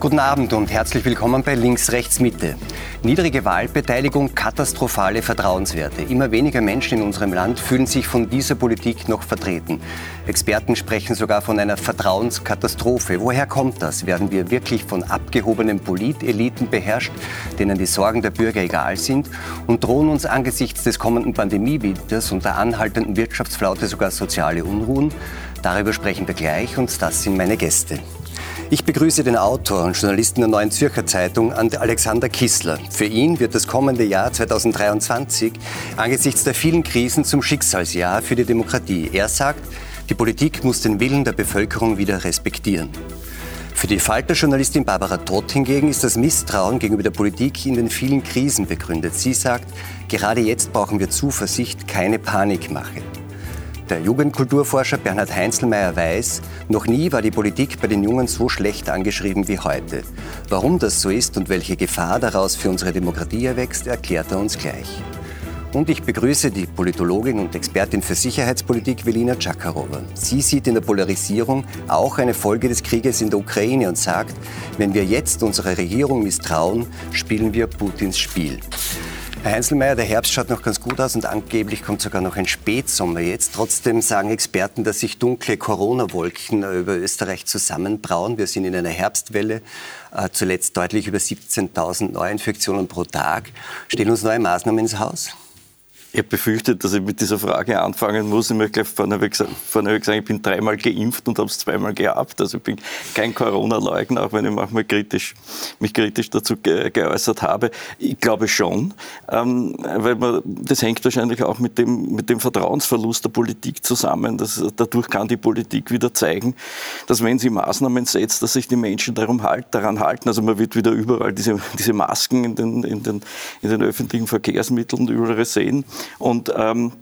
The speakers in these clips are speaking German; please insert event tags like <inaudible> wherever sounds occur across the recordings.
Guten Abend und herzlich willkommen bei Links, Rechts, Mitte. Niedrige Wahlbeteiligung, katastrophale Vertrauenswerte. Immer weniger Menschen in unserem Land fühlen sich von dieser Politik noch vertreten. Experten sprechen sogar von einer Vertrauenskatastrophe. Woher kommt das? Werden wir wirklich von abgehobenen Politeliten beherrscht, denen die Sorgen der Bürger egal sind? Und drohen uns angesichts des kommenden Pandemiewinters und der anhaltenden Wirtschaftsflaute sogar soziale Unruhen? Darüber sprechen wir gleich und das sind meine Gäste. Ich begrüße den Autor und Journalisten der Neuen Zürcher Zeitung, Alexander Kissler. Für ihn wird das kommende Jahr 2023 angesichts der vielen Krisen zum Schicksalsjahr für die Demokratie. Er sagt, die Politik muss den Willen der Bevölkerung wieder respektieren. Für die Falter-Journalistin Barbara Todt hingegen ist das Misstrauen gegenüber der Politik in den vielen Krisen begründet. Sie sagt, gerade jetzt brauchen wir Zuversicht, keine Panikmache. Der Jugendkulturforscher Bernhard Heinzelmeier weiß, noch nie war die Politik bei den Jungen so schlecht angeschrieben wie heute. Warum das so ist und welche Gefahr daraus für unsere Demokratie erwächst, erklärt er uns gleich. Und ich begrüße die Politologin und Expertin für Sicherheitspolitik Velina Czakarowa. Sie sieht in der Polarisierung auch eine Folge des Krieges in der Ukraine und sagt, wenn wir jetzt unserer Regierung misstrauen, spielen wir Putins Spiel. Herr Heinzelmeier, der Herbst schaut noch ganz gut aus und angeblich kommt sogar noch ein Spätsommer jetzt. Trotzdem sagen Experten, dass sich dunkle Corona-Wolken über Österreich zusammenbrauen. Wir sind in einer Herbstwelle, äh, zuletzt deutlich über 17.000 Neuinfektionen pro Tag. Stehen uns neue Maßnahmen ins Haus? Ich habe befürchtet, dass ich mit dieser Frage anfangen muss. Ich möchte gleich vorneweg sagen, ich bin dreimal geimpft und habe es zweimal gehabt. Also ich bin kein Corona-Leugner, auch wenn ich manchmal kritisch, mich kritisch dazu ge geäußert habe. Ich glaube schon, ähm, weil man, das hängt wahrscheinlich auch mit dem, mit dem Vertrauensverlust der Politik zusammen. Dass, dadurch kann die Politik wieder zeigen, dass wenn sie Maßnahmen setzt, dass sich die Menschen darum halt, daran halten. Also man wird wieder überall diese, diese Masken in den, in, den, in den öffentlichen Verkehrsmitteln überall sehen. Und ähm,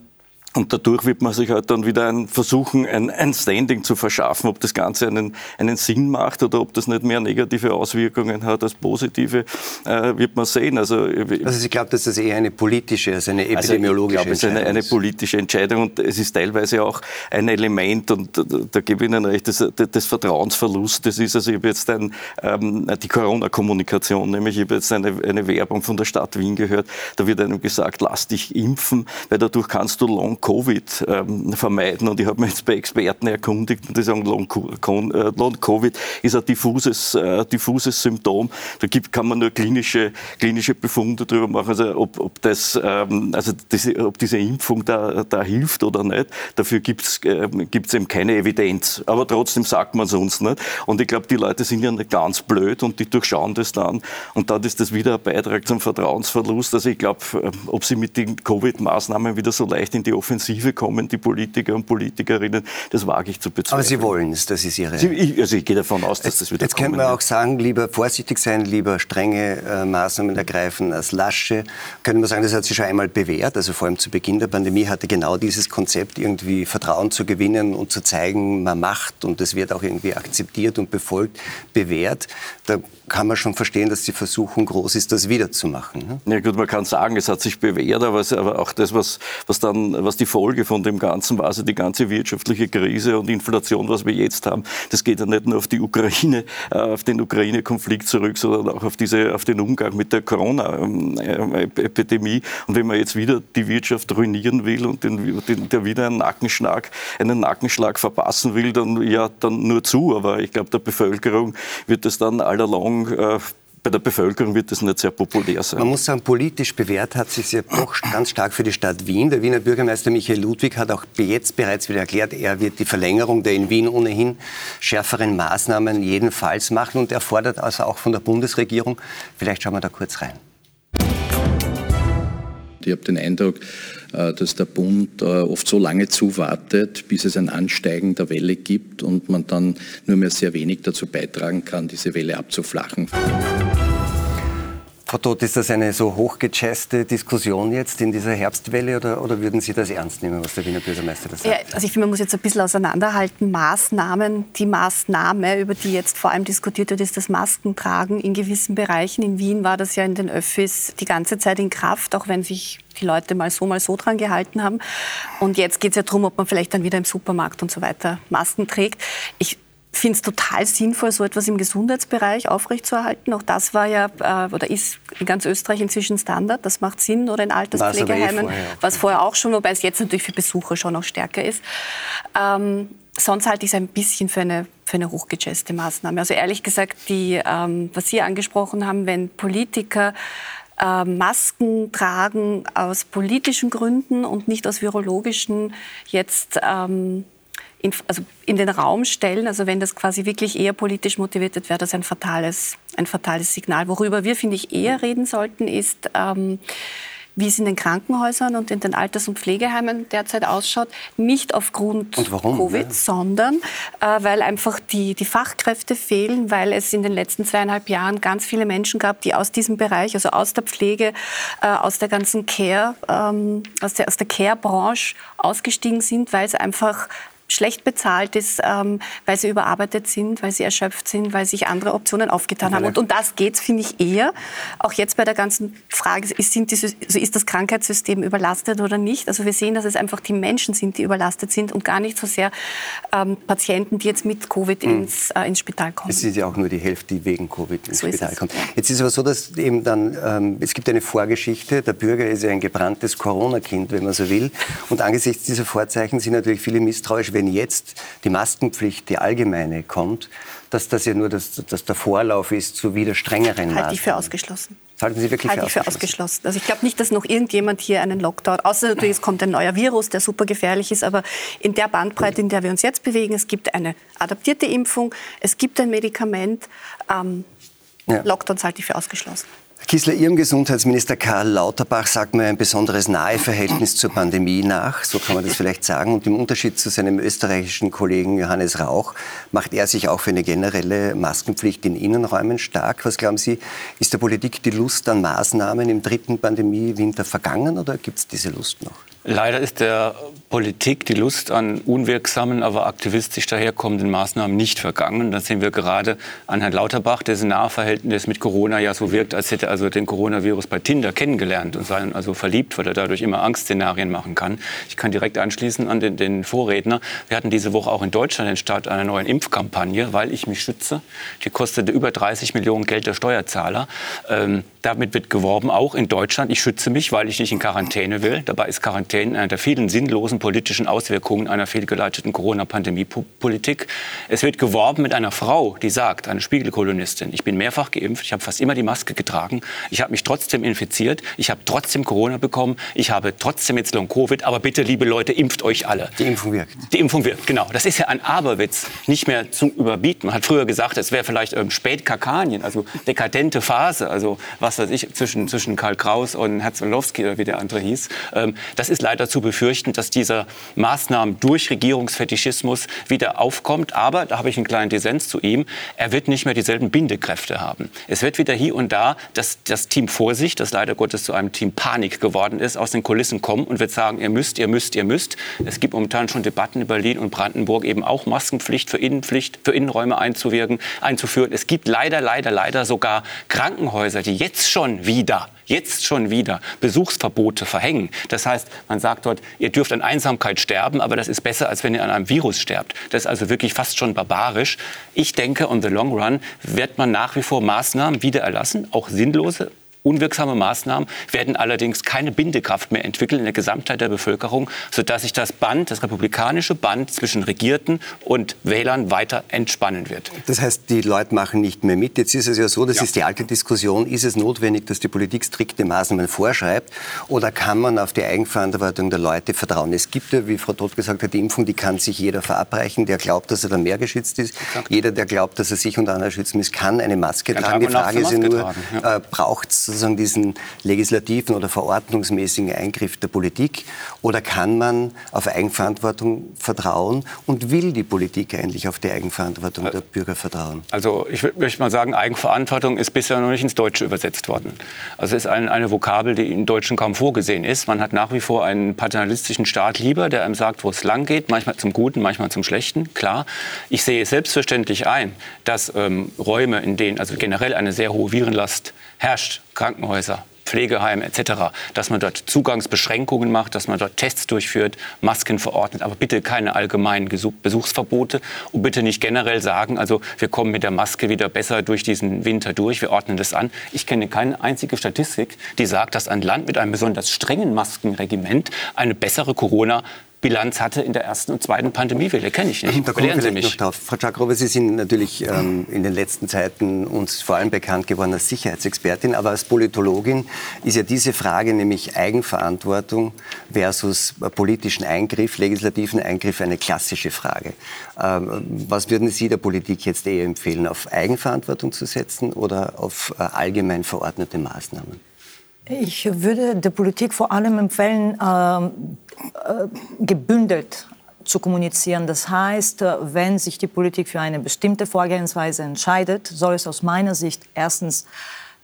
und dadurch wird man sich halt dann wieder ein, versuchen, ein, ein, Standing zu verschaffen, ob das Ganze einen, einen, Sinn macht oder ob das nicht mehr negative Auswirkungen hat als positive, äh, wird man sehen. Also, also Sie glauben, dass das eher eine politische, also eine epidemiologische also ich glaube, Entscheidung ist? Eine, eine, politische Entscheidung und es ist teilweise auch ein Element, und da, da gebe ich Ihnen recht, des, des Vertrauensverlustes ist. Also ich habe jetzt ein, ähm, die Corona-Kommunikation, nämlich ich habe jetzt eine, eine Werbung von der Stadt Wien gehört, da wird einem gesagt, lass dich impfen, weil dadurch kannst du long Long-Covid ähm, vermeiden. Und ich habe mich jetzt bei Experten erkundigt und die sagen, Long-Covid äh, ist ein diffuses, äh, diffuses Symptom. Da gibt, kann man nur klinische, klinische Befunde darüber machen, also ob, ob, das, ähm, also diese, ob diese Impfung da, da hilft oder nicht. Dafür gibt es äh, eben keine Evidenz. Aber trotzdem sagt man es uns nicht. Und ich glaube, die Leute sind ja nicht ganz blöd und die durchschauen das dann. Und dann ist das wieder ein Beitrag zum Vertrauensverlust. Also ich glaube, äh, ob sie mit den Covid-Maßnahmen wieder so leicht in die Offensive kommen, die Politiker und Politikerinnen, das wage ich zu bezweifeln. Aber Sie wollen es, das ist Ihre... Sie, ich, also ich gehe davon aus, dass jetzt, das wieder Jetzt könnte man auch sagen, lieber vorsichtig sein, lieber strenge äh, Maßnahmen ergreifen als lasche. Können wir sagen, das hat sich schon einmal bewährt. Also vor allem zu Beginn der Pandemie hatte genau dieses Konzept, irgendwie Vertrauen zu gewinnen und zu zeigen, man macht und es wird auch irgendwie akzeptiert und befolgt, bewährt. Da kann man schon verstehen, dass die Versuchung groß ist, das wiederzumachen. Ne? Ja gut, man kann sagen, es hat sich bewährt, aber, es, aber auch das, was, was, dann, was die Folge von dem Ganzen war, also die ganze wirtschaftliche Krise und Inflation, was wir jetzt haben, das geht ja nicht nur auf die Ukraine, äh, auf den Ukraine-Konflikt zurück, sondern auch auf, diese, auf den Umgang mit der Corona-Epidemie. Und wenn man jetzt wieder die Wirtschaft ruinieren will und den, den, der wieder einen Nackenschlag, einen Nackenschlag verpassen will, dann ja, dann nur zu. Aber ich glaube, der Bevölkerung wird das dann allalong äh, bei der Bevölkerung wird das nicht sehr populär sein. Man muss sagen, politisch bewährt hat sich ja doch ganz stark für die Stadt Wien. Der Wiener Bürgermeister Michael Ludwig hat auch jetzt bereits wieder erklärt, er wird die Verlängerung der in Wien ohnehin schärferen Maßnahmen jedenfalls machen und er fordert also auch von der Bundesregierung. Vielleicht schauen wir da kurz rein. Ich habe den Eindruck, äh, dass der Bund äh, oft so lange zuwartet, bis es ein Ansteigen der Welle gibt und man dann nur mehr sehr wenig dazu beitragen kann, diese Welle abzuflachen. Frau Todt, ist das eine so hochgechasste Diskussion jetzt in dieser Herbstwelle oder, oder würden Sie das ernst nehmen, was der Wiener Bürgermeister da sagt? Ja, also ich finde, man muss jetzt ein bisschen auseinanderhalten. Maßnahmen, die Maßnahme, über die jetzt vor allem diskutiert wird, ist das Maskentragen in gewissen Bereichen. In Wien war das ja in den Öffis die ganze Zeit in Kraft, auch wenn sich die Leute mal so, mal so dran gehalten haben. Und jetzt geht es ja darum, ob man vielleicht dann wieder im Supermarkt und so weiter Masken trägt. Ich finde es total sinnvoll, so etwas im Gesundheitsbereich aufrechtzuerhalten. Auch das war ja äh, oder ist in ganz Österreich inzwischen Standard. Das macht Sinn oder in Alterspflegeheimen, eh was vorher auch schon, wobei es jetzt natürlich für Besucher schon noch stärker ist. Ähm, sonst halte ich es ein bisschen für eine, für eine hochgejazzte Maßnahme. Also ehrlich gesagt, die, ähm, was Sie angesprochen haben, wenn Politiker äh, Masken tragen aus politischen Gründen und nicht aus virologischen, jetzt ähm, in, also in den Raum stellen. Also wenn das quasi wirklich eher politisch motiviert wird, wäre das ein fatales, ein fatales Signal. Worüber wir, finde ich, eher reden sollten, ist, ähm, wie es in den Krankenhäusern und in den Alters- und Pflegeheimen derzeit ausschaut. Nicht aufgrund Covid, ja. sondern äh, weil einfach die, die Fachkräfte fehlen, weil es in den letzten zweieinhalb Jahren ganz viele Menschen gab, die aus diesem Bereich, also aus der Pflege, äh, aus der ganzen Care, ähm, aus der, aus der Care-Branche ausgestiegen sind, weil es einfach schlecht bezahlt ist, ähm, weil sie überarbeitet sind, weil sie erschöpft sind, weil sich andere Optionen aufgetan haben. Und um das geht es, finde ich, eher. Auch jetzt bei der ganzen Frage, ist, sind diese, also ist das Krankheitssystem überlastet oder nicht? Also wir sehen, dass es einfach die Menschen sind, die überlastet sind und gar nicht so sehr ähm, Patienten, die jetzt mit Covid mhm. ins, äh, ins Spital kommen. Es ist ja auch nur die Hälfte, die wegen Covid ins so Spital kommt. Jetzt ist es aber so, dass eben dann, ähm, es gibt eine Vorgeschichte, der Bürger ist ja ein gebranntes Corona-Kind, wenn man so will. Und angesichts dieser Vorzeichen sind natürlich viele misstrauisch, wenn jetzt die Maskenpflicht, die allgemeine, kommt, dass das ja nur das, das der Vorlauf ist zu wieder strengeren Halte ich für ausgeschlossen. halten Sie wirklich Halte für, ich für ausgeschlossen? Also ich glaube nicht, dass noch irgendjemand hier einen Lockdown, außer natürlich es kommt ein neuer Virus, der super gefährlich ist, aber in der Bandbreite, in der wir uns jetzt bewegen, es gibt eine adaptierte Impfung, es gibt ein Medikament, ähm, ja. Lockdowns halte ich für ausgeschlossen. Kissler, Ihrem Gesundheitsminister Karl Lauterbach sagt man ein besonderes Naheverhältnis zur Pandemie nach, so kann man das vielleicht sagen. Und im Unterschied zu seinem österreichischen Kollegen Johannes Rauch macht er sich auch für eine generelle Maskenpflicht in Innenräumen stark. Was glauben Sie, ist der Politik die Lust an Maßnahmen im dritten Pandemiewinter vergangen oder gibt es diese Lust noch? Leider ist der Politik die Lust an unwirksamen, aber aktivistisch daherkommenden Maßnahmen nicht vergangen. Das sehen wir gerade an Herrn Lauterbach, dessen Nahverhältnis mit Corona ja so wirkt, als hätte er also den Coronavirus bei Tinder kennengelernt und sei also verliebt, weil er dadurch immer Angstszenarien machen kann. Ich kann direkt anschließen an den, den Vorredner. Wir hatten diese Woche auch in Deutschland den Start einer neuen Impfkampagne, weil ich mich schütze. Die kostete über 30 Millionen Geld der Steuerzahler. Ähm, damit wird geworben, auch in Deutschland. Ich schütze mich, weil ich nicht in Quarantäne will. Dabei ist Quarantäne einer der vielen sinnlosen politischen Auswirkungen einer fehlgeleiteten Corona-Pandemie-Politik. Es wird geworben mit einer Frau, die sagt, eine Spiegelkolonistin, ich bin mehrfach geimpft, ich habe fast immer die Maske getragen, ich habe mich trotzdem infiziert, ich habe trotzdem Corona bekommen, ich habe trotzdem jetzt Long-Covid, aber bitte, liebe Leute, impft euch alle. Die Impfung wirkt. Die Impfung wirkt, genau. Das ist ja ein Aberwitz, nicht mehr zu überbieten. Man hat früher gesagt, es wäre vielleicht ähm, Spätkakanien, also dekadente Phase, also was weiß ich, zwischen, zwischen Karl Kraus und Herzolowski oder wie der andere hieß. Ähm, das ist leider zu befürchten, dass dieser Maßnahmen durch Regierungsfetischismus wieder aufkommt. Aber, da habe ich einen kleinen Dissens zu ihm, er wird nicht mehr dieselben Bindekräfte haben. Es wird wieder hier und da das, das Team Vorsicht, das leider Gottes zu einem Team Panik geworden ist, aus den Kulissen kommen und wird sagen, ihr müsst, ihr müsst, ihr müsst. Es gibt momentan schon Debatten in Berlin und Brandenburg, eben auch Maskenpflicht für Innenpflicht, für Innenräume einzuwirken, einzuführen. Es gibt leider, leider, leider sogar Krankenhäuser, die jetzt jetzt schon wieder, jetzt schon wieder Besuchsverbote verhängen. Das heißt, man sagt dort, ihr dürft an Einsamkeit sterben, aber das ist besser, als wenn ihr an einem Virus sterbt. Das ist also wirklich fast schon barbarisch. Ich denke, on the long run wird man nach wie vor Maßnahmen wieder erlassen, auch sinnlose Unwirksame Maßnahmen werden allerdings keine Bindekraft mehr entwickeln in der Gesamtheit der Bevölkerung, sodass sich das Band, das republikanische Band zwischen Regierten und Wählern weiter entspannen wird. Das heißt, die Leute machen nicht mehr mit. Jetzt ist es ja so, das ja. ist die alte Diskussion, ist es notwendig, dass die Politik strikte Maßnahmen vorschreibt oder kann man auf die Eigenverantwortung der Leute vertrauen? Es gibt ja, wie Frau Todt gesagt hat, die Impfung, die kann sich jeder verabreichen, der glaubt, dass er dann mehr geschützt ist. Exakt. Jeder, der glaubt, dass er sich und andere schützen muss, kann eine Maske kann tragen. Die Frage ist ja nur, ja. äh, braucht es sozusagen diesen legislativen oder verordnungsmäßigen Eingriff der Politik? Oder kann man auf Eigenverantwortung vertrauen und will die Politik eigentlich auf die Eigenverantwortung der Bürger vertrauen? Also ich möchte mal sagen, Eigenverantwortung ist bisher noch nicht ins Deutsche übersetzt worden. Also es ist ein, eine Vokabel, die im Deutschen kaum vorgesehen ist. Man hat nach wie vor einen paternalistischen Staat lieber, der einem sagt, wo es lang geht, manchmal zum Guten, manchmal zum Schlechten. Klar, ich sehe selbstverständlich ein, dass ähm, Räume, in denen also generell eine sehr hohe Virenlast herrscht, Krankenhäuser, Pflegeheimen etc., dass man dort Zugangsbeschränkungen macht, dass man dort Tests durchführt, Masken verordnet, aber bitte keine allgemeinen Besuchsverbote und bitte nicht generell sagen, also wir kommen mit der Maske wieder besser durch diesen Winter durch, wir ordnen das an. Ich kenne keine einzige Statistik, die sagt, dass ein Land mit einem besonders strengen Maskenregiment eine bessere Corona Bilanz hatte in der ersten und zweiten Pandemiewelle. Kenne ich nicht. Da kommen wir vielleicht noch drauf. Frau Czakrowa, Sie sind natürlich ähm, in den letzten Zeiten uns vor allem bekannt geworden als Sicherheitsexpertin, aber als Politologin ist ja diese Frage, nämlich Eigenverantwortung versus politischen Eingriff, legislativen Eingriff, eine klassische Frage. Ähm, was würden Sie der Politik jetzt eher empfehlen, auf Eigenverantwortung zu setzen oder auf äh, allgemein verordnete Maßnahmen? Ich würde der Politik vor allem empfehlen, äh, äh, gebündelt zu kommunizieren. Das heißt, äh, wenn sich die Politik für eine bestimmte Vorgehensweise entscheidet, soll es aus meiner Sicht erstens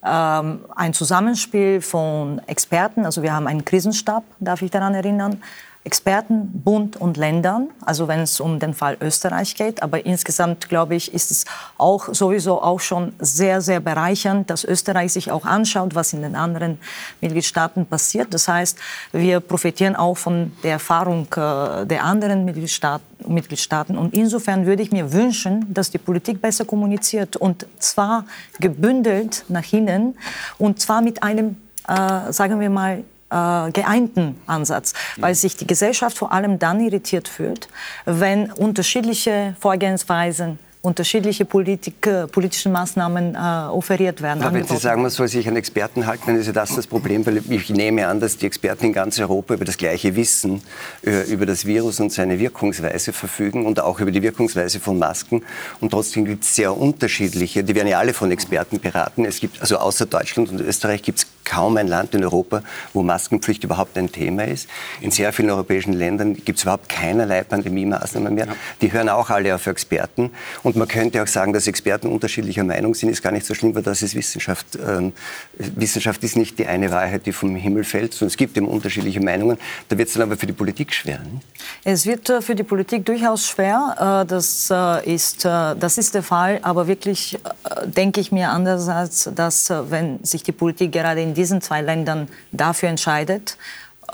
ähm, ein Zusammenspiel von Experten, also wir haben einen Krisenstab, darf ich daran erinnern, Experten, Bund und Ländern, also wenn es um den Fall Österreich geht. Aber insgesamt, glaube ich, ist es auch sowieso auch schon sehr, sehr bereichernd, dass Österreich sich auch anschaut, was in den anderen Mitgliedstaaten passiert. Das heißt, wir profitieren auch von der Erfahrung äh, der anderen Mitgliedstaaten. Mitgliedstaaten. Und insofern würde ich mir wünschen, dass die Politik besser kommuniziert und zwar gebündelt nach innen und zwar mit einem, äh, sagen wir mal, äh, geeinten Ansatz, weil sich die Gesellschaft vor allem dann irritiert fühlt, wenn unterschiedliche Vorgehensweisen unterschiedliche Politik, äh, politische Maßnahmen äh, offeriert werden. Aber wenn Sie sagen, man soll sich an Experten halten, dann ist ja das das Problem, weil ich nehme an, dass die Experten in ganz Europa über das gleiche Wissen äh, über das Virus und seine Wirkungsweise verfügen und auch über die Wirkungsweise von Masken. Und trotzdem gibt es sehr unterschiedliche, die werden ja alle von Experten beraten. Es gibt, also außer Deutschland und Österreich gibt es kaum ein Land in Europa, wo Maskenpflicht überhaupt ein Thema ist. In sehr vielen europäischen Ländern gibt es überhaupt keinerlei Pandemie-Maßnahmen mehr. Die hören auch alle auf Experten. Und man könnte auch sagen, dass Experten unterschiedlicher Meinung sind, ist gar nicht so schlimm, weil das ist Wissenschaft. Ähm, Wissenschaft ist nicht die eine Wahrheit, die vom Himmel fällt, sondern es gibt eben unterschiedliche Meinungen. Da wird es dann aber für die Politik schwer. Ne? Es wird äh, für die Politik durchaus schwer. Äh, das, äh, ist, das ist der Fall. Aber wirklich denke ich mir andererseits, dass wenn sich die Politik gerade in diesen zwei Ländern dafür entscheidet,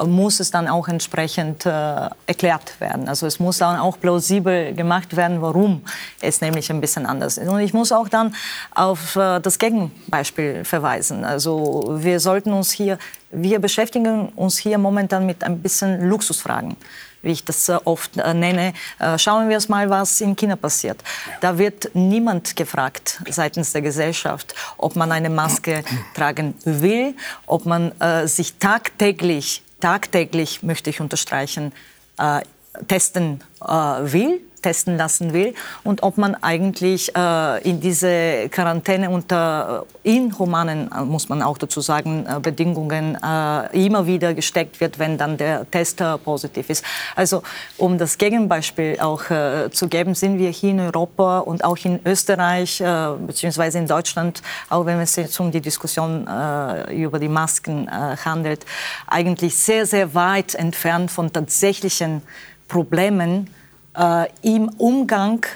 muss es dann auch entsprechend äh, erklärt werden. Also es muss dann auch plausibel gemacht werden, warum es nämlich ein bisschen anders ist. Und ich muss auch dann auf äh, das Gegenbeispiel verweisen. Also wir sollten uns hier, wir beschäftigen uns hier momentan mit ein bisschen Luxusfragen wie ich das äh, oft äh, nenne. Äh, schauen wir uns mal, was in China passiert. Da wird niemand gefragt seitens der Gesellschaft, ob man eine Maske tragen will, ob man sich tagtäglich, tagtäglich, möchte ich unterstreichen, testen will testen lassen will und ob man eigentlich äh, in diese Quarantäne unter inhumanen, äh, muss man auch dazu sagen, äh, Bedingungen äh, immer wieder gesteckt wird, wenn dann der Test äh, positiv ist. Also um das Gegenbeispiel auch äh, zu geben, sind wir hier in Europa und auch in Österreich beziehungsweise in Deutschland, auch wenn es jetzt um die Diskussion über die Masken handelt, eigentlich sehr, sehr weit entfernt von tatsächlichen Problemen, äh, im Umgang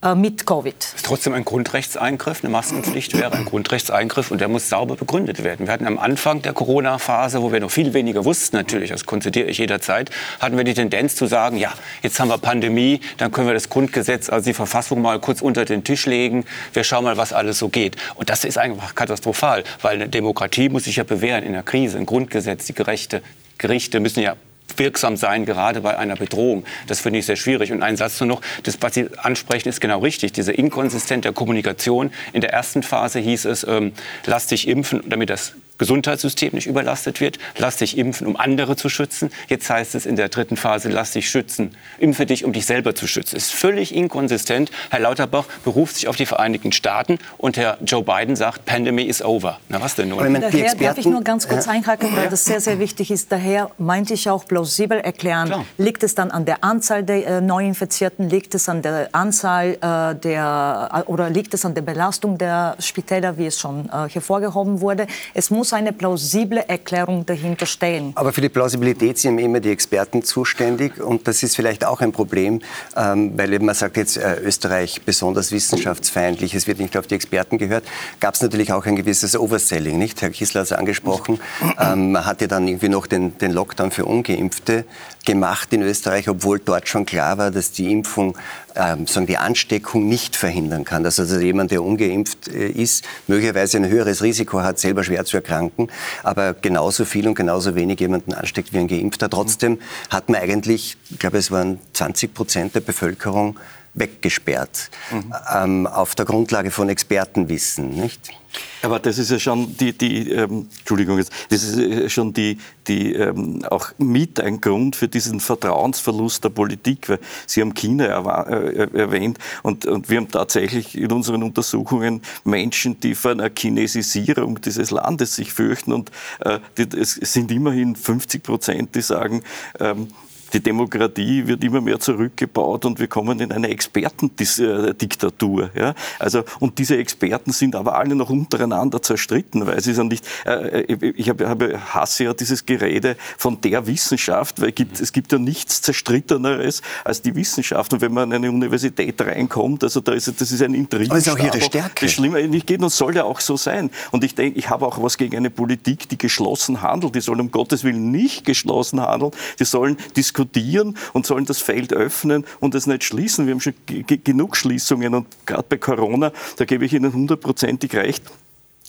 äh, mit Covid. Das ist trotzdem ein Grundrechtseingriff. Eine Maskenpflicht wäre ein Grundrechtseingriff und der muss sauber begründet werden. Wir hatten am Anfang der Corona-Phase, wo wir noch viel weniger wussten, natürlich, das konzidiere ich jederzeit, hatten wir die Tendenz zu sagen, ja, jetzt haben wir Pandemie, dann können wir das Grundgesetz, also die Verfassung mal kurz unter den Tisch legen. Wir schauen mal, was alles so geht. Und das ist einfach katastrophal, weil eine Demokratie muss sich ja bewähren in der Krise. Ein Grundgesetz, die gerechte Gerichte müssen ja wirksam sein, gerade bei einer Bedrohung. Das finde ich sehr schwierig. Und ein Satz nur noch, das, was Sie ansprechen, ist genau richtig. Diese inkonsistente Kommunikation. In der ersten Phase hieß es, ähm, lass dich impfen, damit das Gesundheitssystem nicht überlastet wird. Lass dich impfen, um andere zu schützen. Jetzt heißt es in der dritten Phase, lass dich schützen. Impfe dich, um dich selber zu schützen. Ist völlig inkonsistent. Herr Lauterbach beruft sich auf die Vereinigten Staaten und Herr Joe Biden sagt, Pandemie is over. Na was denn nun? Daher darf ich nur ganz kurz einhaken, weil das sehr, sehr wichtig ist. Daher meinte ich auch plausibel erklären, Klar. liegt es dann an der Anzahl der äh, Neuinfizierten, liegt es an der Anzahl äh, der, äh, oder liegt es an der Belastung der Spitäler, wie es schon äh, hervorgehoben wurde. Es muss muss eine plausible Erklärung dahinter stehen. Aber für die Plausibilität sind immer die Experten zuständig und das ist vielleicht auch ein Problem, ähm, weil man sagt jetzt äh, Österreich besonders wissenschaftsfeindlich, es wird nicht auf die Experten gehört. Gab es natürlich auch ein gewisses Overselling, nicht? Herr Kissler hat es angesprochen. <clears throat> Ähm, man hatte dann irgendwie noch den, den Lockdown für Ungeimpfte gemacht in Österreich, obwohl dort schon klar war, dass die Impfung ähm, sagen, die Ansteckung nicht verhindern kann. Dass also jemand, der ungeimpft äh, ist, möglicherweise ein höheres Risiko hat, selber schwer zu erkranken, aber genauso viel und genauso wenig jemanden ansteckt wie ein Geimpfter. Trotzdem hat man eigentlich, ich glaube, es waren 20 Prozent der Bevölkerung weggesperrt, mhm. ähm, auf der Grundlage von Expertenwissen, nicht? Aber das ist ja schon die, die ähm, Entschuldigung, das ist ja schon die, die ähm, auch mit ein Grund für diesen Vertrauensverlust der Politik, weil Sie haben China äh, erwähnt und, und wir haben tatsächlich in unseren Untersuchungen Menschen, die vor einer Chinesisierung dieses Landes sich fürchten und äh, die, es sind immerhin 50 Prozent, die sagen, ähm, die Demokratie wird immer mehr zurückgebaut und wir kommen in eine Expertendiktatur. Ja? Also, und diese Experten sind aber alle noch untereinander zerstritten, weil sie sind nicht, äh, äh ich habe, habe, hasse ja dieses Gerede von der Wissenschaft, weil es gibt, es gibt ja nichts Zerstritteneres als die Wissenschaft. Und wenn man an eine Universität reinkommt, also da ist, das ist ein Intrigen. Das ist auch ihre Stärke. Das Schlimme nicht geht und soll ja auch so sein. Und ich denke, ich habe auch was gegen eine Politik, die geschlossen handelt. Die soll um Gottes Willen nicht geschlossen handeln. Die sollen diskutieren diskutieren und sollen das Feld öffnen und es nicht schließen. Wir haben schon genug Schließungen und gerade bei Corona, da gebe ich Ihnen hundertprozentig recht,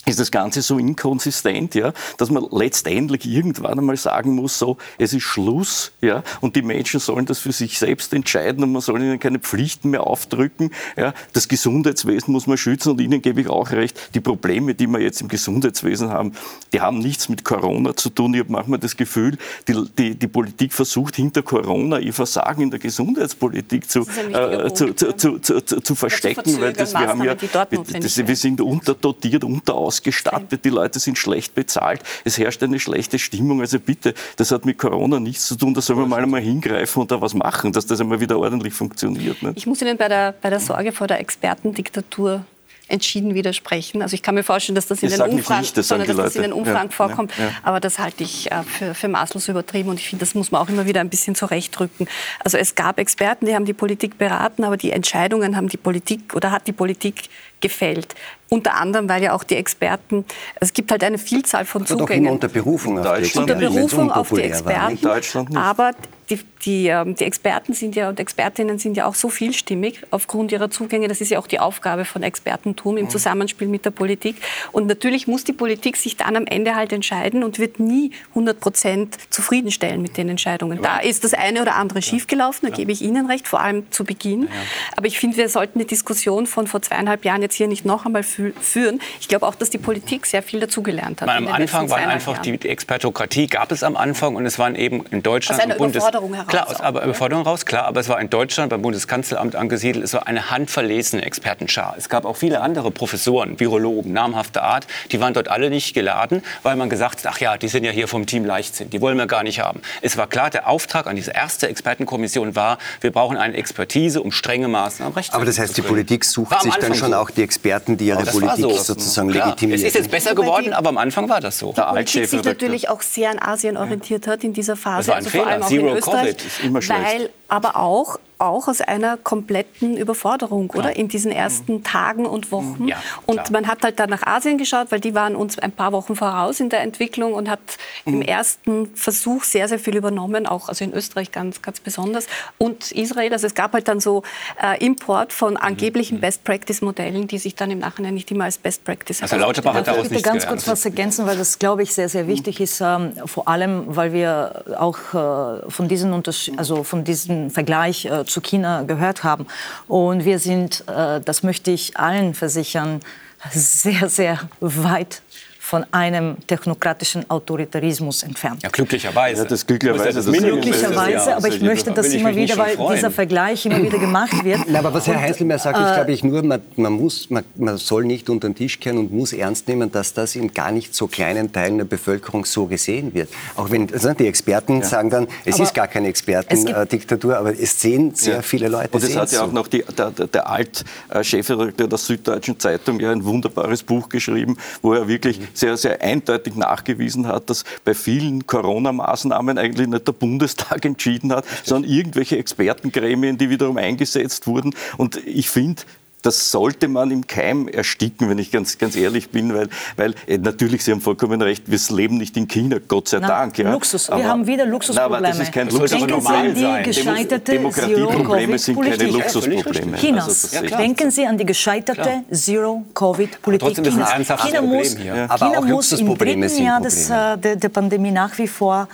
ist das Ganze so inkonsistent, ja, dass man letztendlich irgendwann einmal sagen muss, so, es ist Schluss, ja, und die Menschen sollen das für sich selbst entscheiden und man soll ihnen keine Pflichten mehr aufdrücken, ja. Das Gesundheitswesen muss man schützen und Ihnen gebe ich auch recht, die Probleme, die wir jetzt im Gesundheitswesen haben, die haben nichts mit Corona zu tun. Ich habe manchmal das Gefühl, die, die, die Politik versucht hinter Corona ihr Versagen in der Gesundheitspolitik zu, äh, zu, zu, zu, zu, verstecken, weil das, wir haben ja, das, wir sind unterdotiert, unteraus ausgestattet, die Leute sind schlecht bezahlt, es herrscht eine schlechte Stimmung. Also bitte, das hat mit Corona nichts zu tun, da sollen wir mal einmal hingreifen und da was machen, dass das einmal wieder ordentlich funktioniert. Ne? Ich muss Ihnen bei der, bei der Sorge vor der Expertendiktatur entschieden widersprechen. Also ich kann mir vorstellen, dass das in, den Umfragen, nicht, das sondern, dass das in den Umfragen ja, vorkommt. Ja, ja. Aber das halte ich äh, für, für maßlos übertrieben und ich finde, das muss man auch immer wieder ein bisschen zurechtrücken. Also es gab Experten, die haben die Politik beraten, aber die Entscheidungen haben die Politik oder hat die Politik gefällt. Unter anderem, weil ja auch die Experten, es gibt halt eine Vielzahl von Zugängen. Doch immer unter Berufung auf die Experten. Unter Berufung auf die Experten. Aber die, die, ähm, die, Experten sind ja und Expertinnen sind ja auch so vielstimmig aufgrund ihrer Zugänge. Das ist ja auch die Aufgabe von Expertentum im mhm. Zusammenspiel mit der Politik. Und natürlich muss die Politik sich dann am Ende halt entscheiden und wird nie 100 Prozent zufriedenstellen mit den Entscheidungen. Da ist das eine oder andere schiefgelaufen, da gebe ich Ihnen recht, vor allem zu Beginn. Aber ich finde, wir sollten die Diskussion von vor zweieinhalb Jahren jetzt hier nicht noch einmal führen. Ich glaube auch, dass die Politik sehr viel dazugelernt hat. Am Anfang war einfach Jahren. die Expertokratie, gab es am Anfang und es waren eben in Deutschland aus einer Bundes Überforderung heraus. Klar, aus, aber Überforderung heraus, klar, aber es war in Deutschland beim Bundeskanzleramt angesiedelt, es war eine handverlesene Expertenschar. Es gab auch viele andere Professoren, Virologen, namhafter Art, die waren dort alle nicht geladen, weil man gesagt hat, ach ja, die sind ja hier vom Team Leichtsinn, die wollen wir gar nicht haben. Es war klar, der Auftrag an diese erste Expertenkommission war, wir brauchen eine Expertise, um strenge Maßnahmen rechtfertigen Aber das heißt, die Politik sucht sich dann schon auch die Experten, die ihre Politik so. sozusagen Klar. legitimieren. Es ist jetzt besser geworden, aber am Anfang war das so. Die Politik sich natürlich auch sehr an Asien orientiert hat in dieser Phase. Also vor allem auch Zero in Österreich, Covid ist immer schlecht. weil aber auch auch aus einer kompletten Überforderung, klar. oder? In diesen ersten mhm. Tagen und Wochen. Ja, und man hat halt dann nach Asien geschaut, weil die waren uns ein paar Wochen voraus in der Entwicklung und hat mhm. im ersten Versuch sehr, sehr viel übernommen, auch also in Österreich ganz, ganz besonders. Und Israel, also es gab halt dann so äh, Import von angeblichen mhm. Best-Practice-Modellen, die sich dann im Nachhinein nicht immer als Best-Practice Also Lauterbach hat daraus nichts ganz kurz was ergänzen, weil das, glaube ich, sehr, sehr wichtig ist, ähm, vor allem, weil wir auch äh, von, diesen also von diesem Vergleich äh, zu China gehört haben. Und wir sind, äh, das möchte ich allen versichern, <laughs> sehr, sehr weit von einem technokratischen Autoritarismus entfernt. Ja, glücklicherweise. Ja, das glücklicherweise. Das glücklicherweise, aber ich möchte das immer wieder, weil freuen. dieser Vergleich immer wieder gemacht wird. Na, aber was Herr Heiselmeier sagt, ist, glaube ich, nur, man, man muss, man, man, soll nicht unter den Tisch kehren und muss ernst nehmen, dass das in gar nicht so kleinen Teilen der Bevölkerung so gesehen wird. Auch wenn also die Experten ja. sagen dann, es aber ist gar keine Expertendiktatur, aber es sehen sehr ja. viele Leute. Und es hat ja auch noch die, der, der Alt-Chefredakteur der Süddeutschen Zeitung ja ein wunderbares Buch geschrieben, wo er wirklich sehr, sehr eindeutig nachgewiesen hat, dass bei vielen Corona-Maßnahmen eigentlich nicht der Bundestag <laughs> entschieden hat, sondern irgendwelche Expertengremien, die wiederum eingesetzt wurden. Und ich finde, das sollte man im Keim ersticken, wenn ich ganz, ganz ehrlich bin, weil, weil äh, natürlich, Sie haben vollkommen recht, wir leben nicht in China, Gott sei Na, Dank. Ja. Luxus, wir haben wieder Luxusprobleme. Na, aber das ist kein Luxus. Denken Sie an die gescheiterte Demokratieprobleme sind keine Zero-Covid-Politik Luxusprobleme. Chinas. Also das- Denken Sie an die gescheiterte Zero-Covid-Politik Trotzdem ist es ein Chinas. ernsthaftes China Problem muss, hier. Aber China auch muss im dritten Jahr des, äh, der, der Pandemie nach wie vor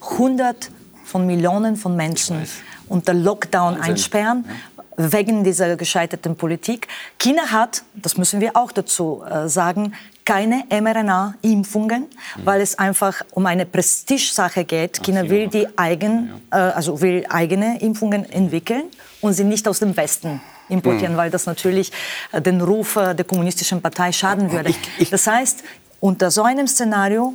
100 von Millionen von Menschen unter Lockdown einsperren. Wegen dieser gescheiterten Politik. China hat, das müssen wir auch dazu äh, sagen, keine mRNA-Impfungen, weil es einfach um eine Prestigesache geht. China will die eigen, äh, also will eigene Impfungen entwickeln und sie nicht aus dem Westen importieren, weil das natürlich äh, den Ruf der kommunistischen Partei schaden würde. das heißt, unter so einem Szenario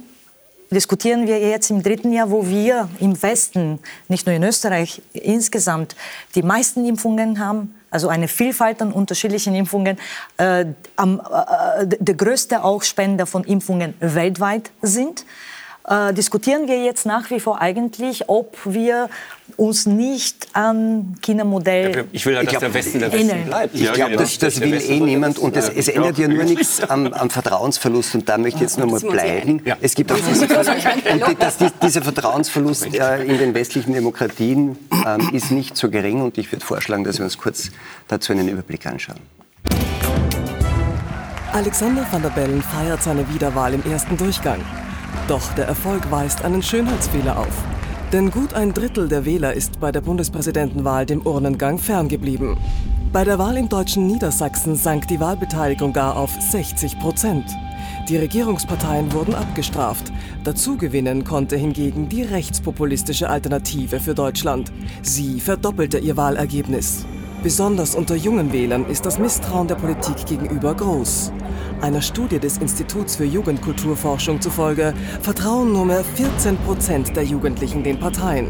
diskutieren wir jetzt im dritten Jahr, wo wir im Westen, nicht nur in Österreich, insgesamt die meisten Impfungen haben, also eine Vielfalt an unterschiedlichen Impfungen, äh, am, äh, der größte auch Spender von Impfungen weltweit sind. Äh, diskutieren wir jetzt nach wie vor eigentlich, ob wir uns nicht an China-Modell Ich will halt, dass glaub, der Westen der Westen bleibt. Ich glaube, das, das will eh niemand und es, es ändert ja nur nichts am, am Vertrauensverlust und da möchte ich jetzt nur mal bleiben. Ja. Es gibt auch diese, und die, dieser Vertrauensverlust äh, in den westlichen Demokratien ähm, ist nicht so gering und ich würde vorschlagen, dass wir uns kurz dazu einen Überblick anschauen. Alexander van der Bellen feiert seine Wiederwahl im ersten Durchgang. Doch der Erfolg weist einen Schönheitsfehler auf. Denn gut ein Drittel der Wähler ist bei der Bundespräsidentenwahl dem Urnengang ferngeblieben. Bei der Wahl im deutschen Niedersachsen sank die Wahlbeteiligung gar auf 60 Prozent. Die Regierungsparteien wurden abgestraft. Dazu gewinnen konnte hingegen die rechtspopulistische Alternative für Deutschland. Sie verdoppelte ihr Wahlergebnis. Besonders unter jungen Wählern ist das Misstrauen der Politik gegenüber groß. Einer Studie des Instituts für Jugendkulturforschung zufolge vertrauen nur mehr 14 Prozent der Jugendlichen den Parteien.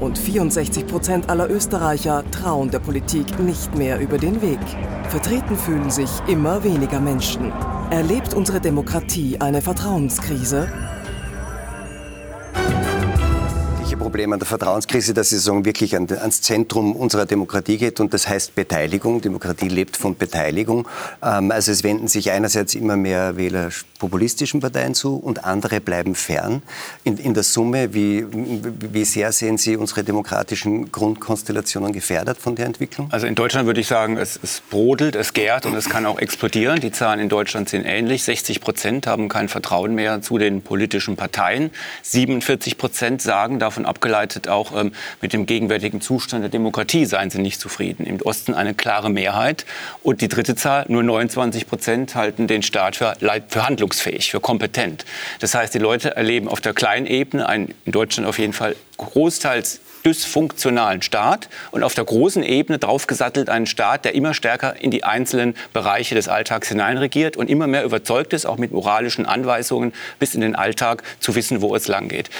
Und 64 Prozent aller Österreicher trauen der Politik nicht mehr über den Weg. Vertreten fühlen sich immer weniger Menschen. Erlebt unsere Demokratie eine Vertrauenskrise? Problem an der Vertrauenskrise, dass sagen, wirklich an, ans Zentrum unserer Demokratie geht und das heißt Beteiligung. Demokratie lebt von Beteiligung. Ähm, also es wenden sich einerseits immer mehr Wähler populistischen Parteien zu und andere bleiben fern. In, in der Summe, wie, wie sehr sehen Sie unsere demokratischen Grundkonstellationen gefährdet von der Entwicklung? Also in Deutschland würde ich sagen, es, es brodelt, es gärt und es kann auch explodieren. Die Zahlen in Deutschland sind ähnlich. 60 Prozent haben kein Vertrauen mehr zu den politischen Parteien. 47 Prozent sagen, davon abgeleitet auch ähm, mit dem gegenwärtigen Zustand der Demokratie seien sie nicht zufrieden. Im Osten eine klare Mehrheit. Und die dritte Zahl, nur 29 Prozent halten den Staat für, für handlungsfähig, für kompetent. Das heißt, die Leute erleben auf der kleinen Ebene einen, in Deutschland auf jeden Fall großteils dysfunktionalen Staat und auf der großen Ebene draufgesattelt einen Staat, der immer stärker in die einzelnen Bereiche des Alltags hineinregiert und immer mehr überzeugt ist, auch mit moralischen Anweisungen bis in den Alltag zu wissen, wo es lang geht.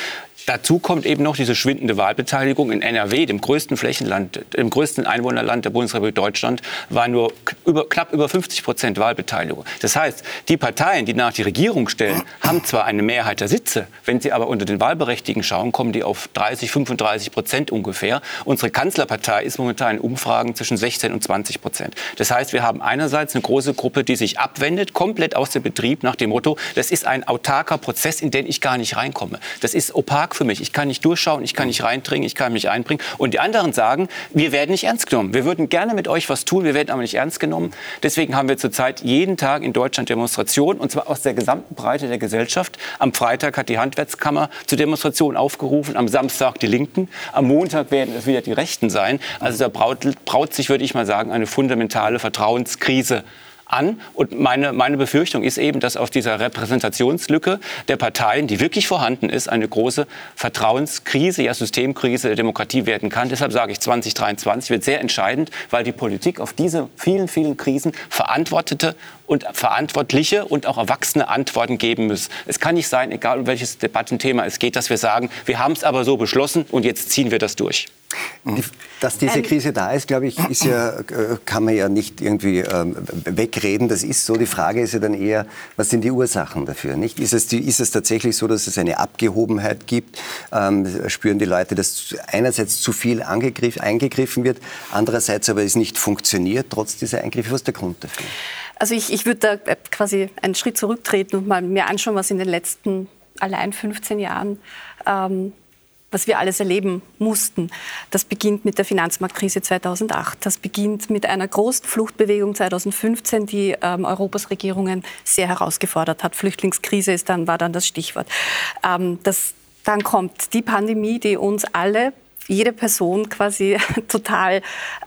Dazu kommt eben noch diese schwindende Wahlbeteiligung in NRW, dem größten Flächenland, dem größten Einwohnerland der Bundesrepublik Deutschland, war nur über, knapp über 50 Prozent Wahlbeteiligung. Das heißt, die Parteien, die nach die Regierung stellen, haben zwar eine Mehrheit der Sitze, wenn sie aber unter den Wahlberechtigten schauen, kommen die auf 30, 35 Prozent ungefähr. Unsere Kanzlerpartei ist momentan in Umfragen zwischen 16 und 20 Prozent. Das heißt, wir haben einerseits eine große Gruppe, die sich abwendet, komplett aus dem Betrieb nach dem Motto, das ist ein autarker Prozess, in den ich gar nicht reinkomme. Das ist opak für mich. Ich kann nicht durchschauen, ich kann nicht reindringen, ich kann mich einbringen. Und die anderen sagen, wir werden nicht ernst genommen. Wir würden gerne mit euch was tun, wir werden aber nicht ernst genommen. Deswegen haben wir zurzeit jeden Tag in Deutschland Demonstrationen, und zwar aus der gesamten Breite der Gesellschaft. Am Freitag hat die Handwerkskammer zu Demonstrationen aufgerufen, am Samstag die Linken, am Montag werden es wieder die Rechten sein. Also da braut, braut sich, würde ich mal sagen, eine fundamentale Vertrauenskrise an. Und meine, meine Befürchtung ist eben, dass auf dieser Repräsentationslücke der Parteien, die wirklich vorhanden ist, eine große Vertrauenskrise, ja Systemkrise der Demokratie werden kann. Deshalb sage ich, 2023 wird sehr entscheidend, weil die Politik auf diese vielen, vielen Krisen verantwortete und Verantwortliche und auch Erwachsene Antworten geben müssen. Es kann nicht sein, egal um welches Debattenthema es geht, dass wir sagen, wir haben es aber so beschlossen und jetzt ziehen wir das durch. Dass diese Krise da ist, glaube ich, ist ja, äh, kann man ja nicht irgendwie ähm, wegreden. Das ist so. Die Frage ist ja dann eher, was sind die Ursachen dafür? Nicht? Ist, es die, ist es tatsächlich so, dass es eine Abgehobenheit gibt? Ähm, spüren die Leute, dass einerseits zu viel eingegriffen wird, andererseits aber es nicht funktioniert, trotz dieser Eingriffe? Was ist der Grund dafür? Also ich, ich würde da äh, quasi einen Schritt zurücktreten und mal mir anschauen, was in den letzten allein 15 Jahren ähm, was wir alles erleben mussten. Das beginnt mit der Finanzmarktkrise 2008. Das beginnt mit einer großen Fluchtbewegung 2015, die ähm, Europas Regierungen sehr herausgefordert hat. Flüchtlingskrise ist dann, war dann das Stichwort. Ähm, das, dann kommt die Pandemie, die uns alle jede Person quasi <laughs> total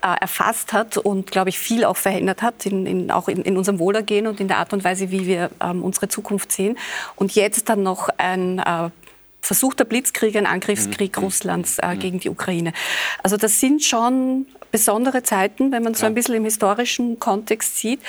äh, erfasst hat und, glaube ich, viel auch verändert hat, in, in, auch in, in, unserem Wohlergehen und in der Art und Weise, wie wir ähm, unsere Zukunft sehen. Und jetzt dann noch ein äh, versuchter Blitzkrieg, ein Angriffskrieg mhm. Russlands äh, mhm. gegen die Ukraine. Also das sind schon besondere Zeiten, wenn man so ein bisschen im historischen Kontext sieht.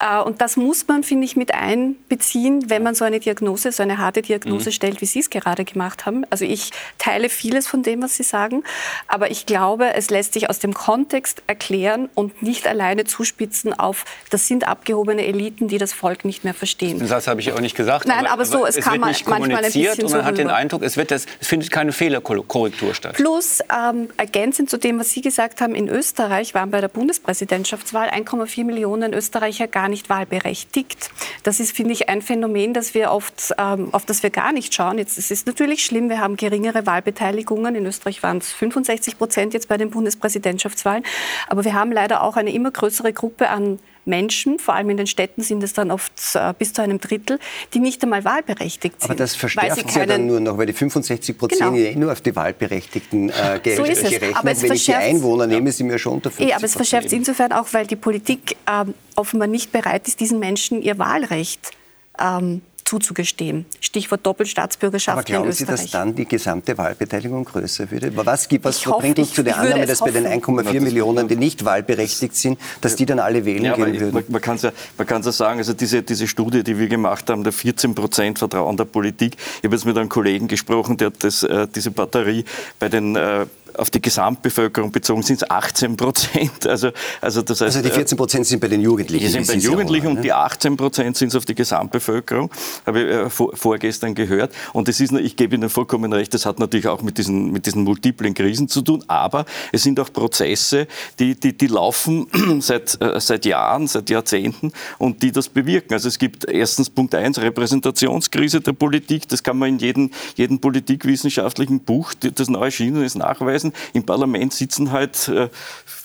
Äh, und das muss man, finde ich, mit einbeziehen, wenn man so eine Diagnose, so eine harte Diagnose mhm. stellt, wie Sie es gerade gemacht haben. Also ich teile vieles von dem, was Sie sagen, aber ich glaube, es lässt sich aus dem Kontext erklären und nicht alleine zuspitzen auf, das sind abgehobene Eliten, die das Volk nicht mehr verstehen. Das habe ich auch nicht gesagt. Nein, aber, aber so, es, es kann man manchmal ein bisschen und man so hat den Eindruck, es, wird das, es findet keine Fehlerkorrektur statt. Plus, ähm, ergänzend zu dem, was Sie gesagt haben, in Österreich Österreich waren bei der Bundespräsidentschaftswahl 1,4 Millionen Österreicher gar nicht wahlberechtigt. Das ist, finde ich, ein Phänomen, das wir oft, ähm, auf das wir gar nicht schauen. Jetzt, es ist natürlich schlimm, wir haben geringere Wahlbeteiligungen. In Österreich waren es 65 Prozent jetzt bei den Bundespräsidentschaftswahlen. Aber wir haben leider auch eine immer größere Gruppe an Menschen, vor allem in den Städten sind es dann oft äh, bis zu einem Drittel, die nicht einmal wahlberechtigt sind. Aber das verstärkt es ja dann nur noch, weil die 65 Prozent genau. ja eh nur auf die Wahlberechtigten äh, ge <laughs> so gerechnet. Aber Wenn ich die Einwohner nehme, sind wir schon unter 50 eh, Aber es verschärft es insofern auch, weil die Politik äh, offenbar nicht bereit ist, diesen Menschen ihr Wahlrecht ähm, zuzugestehen. Stichwort Doppelstaatsbürgerschaft Aber glauben Sie, dass dann die gesamte Wahlbeteiligung größer würde? Was, gibt, was bringt uns zu der Annahme, dass bei den 1,4 Millionen, die nicht wahlberechtigt sind, dass die dann alle wählen ja, gehen würden? Man, man kann es ja, ja sagen, also diese, diese Studie, die wir gemacht haben, der 14 Prozent Vertrauen der Politik. Ich habe jetzt mit einem Kollegen gesprochen, der hat das, äh, diese Batterie bei den äh, auf die Gesamtbevölkerung bezogen sind es 18 Prozent. <laughs> Also, also, das heißt, also die 14 Prozent sind bei den Jugendlichen. Die sind bei den Jugendlichen und ne? die 18 Prozent sind es auf die Gesamtbevölkerung, habe ich äh, vor, vorgestern gehört. Und das ist, ich gebe Ihnen vollkommen recht, das hat natürlich auch mit diesen, mit diesen multiplen Krisen zu tun, aber es sind auch Prozesse, die, die, die laufen <clears throat> seit, äh, seit Jahren, seit Jahrzehnten und die das bewirken. Also es gibt erstens Punkt eins Repräsentationskrise der Politik, das kann man in jedem, jedem politikwissenschaftlichen Buch, das neu erschienen ist, nachweisen nachweisen. Im Parlament sitzen halt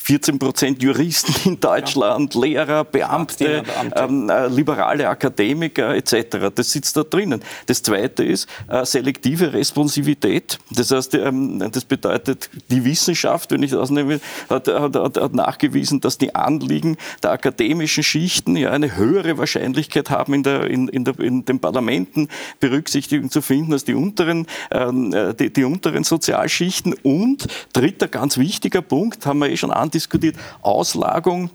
14 äh, Prozent Juristen in Deutschland, ja. Lehrer, Beamte, Beamte. Ähm, äh, liberale Akademiker etc. Das sitzt da drinnen. Das Zweite ist äh, selektive Responsivität. Das heißt, ähm, das bedeutet, die Wissenschaft, wenn ich das nehme, hat, hat, hat, nachgewiesen, dass die Anliegen der akademischen Schichten ja eine höhere Wahrscheinlichkeit haben, in, der, in, in, der, in den Parlamenten Berücksichtigung zu finden als die unteren, ähm, äh, die, die unteren Sozialschichten und dritter ganz wichtiger Punkt, haben wir eh schon andiskutiert, Auslagung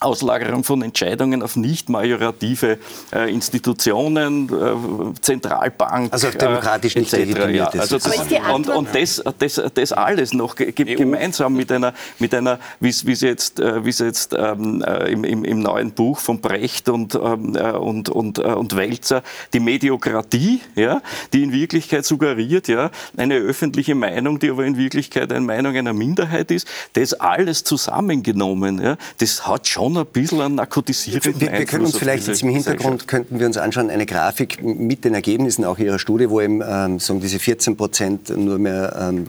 Auslagerung von Entscheidungen auf nicht majorative äh, Institutionen, äh, Zentralbank. Also auf demokratisch äh, nicht legitimiert. Ja, also das, und, und das, das, das, alles noch ge gemeinsam mit einer, mit einer wie es jetzt, äh, wie's jetzt ähm, äh, im, im, im, neuen Buch von Brecht und, ähm, äh, und, und, und Welzer, die Mediokratie, ja, die in Wirklichkeit suggeriert, ja, eine öffentliche Meinung, die aber in Wirklichkeit eine Meinung einer Minderheit ist, das alles zusammengenommen, ja, das hat schon schon ein bisschen ein narkotisierenden wir, wir können uns vielleicht jetzt im Hintergrund könnten wir uns anschauen eine Grafik mit den Ergebnissen auch Ihrer Studie, wo eben ähm, so diese 14 Prozent nur mehr ähm,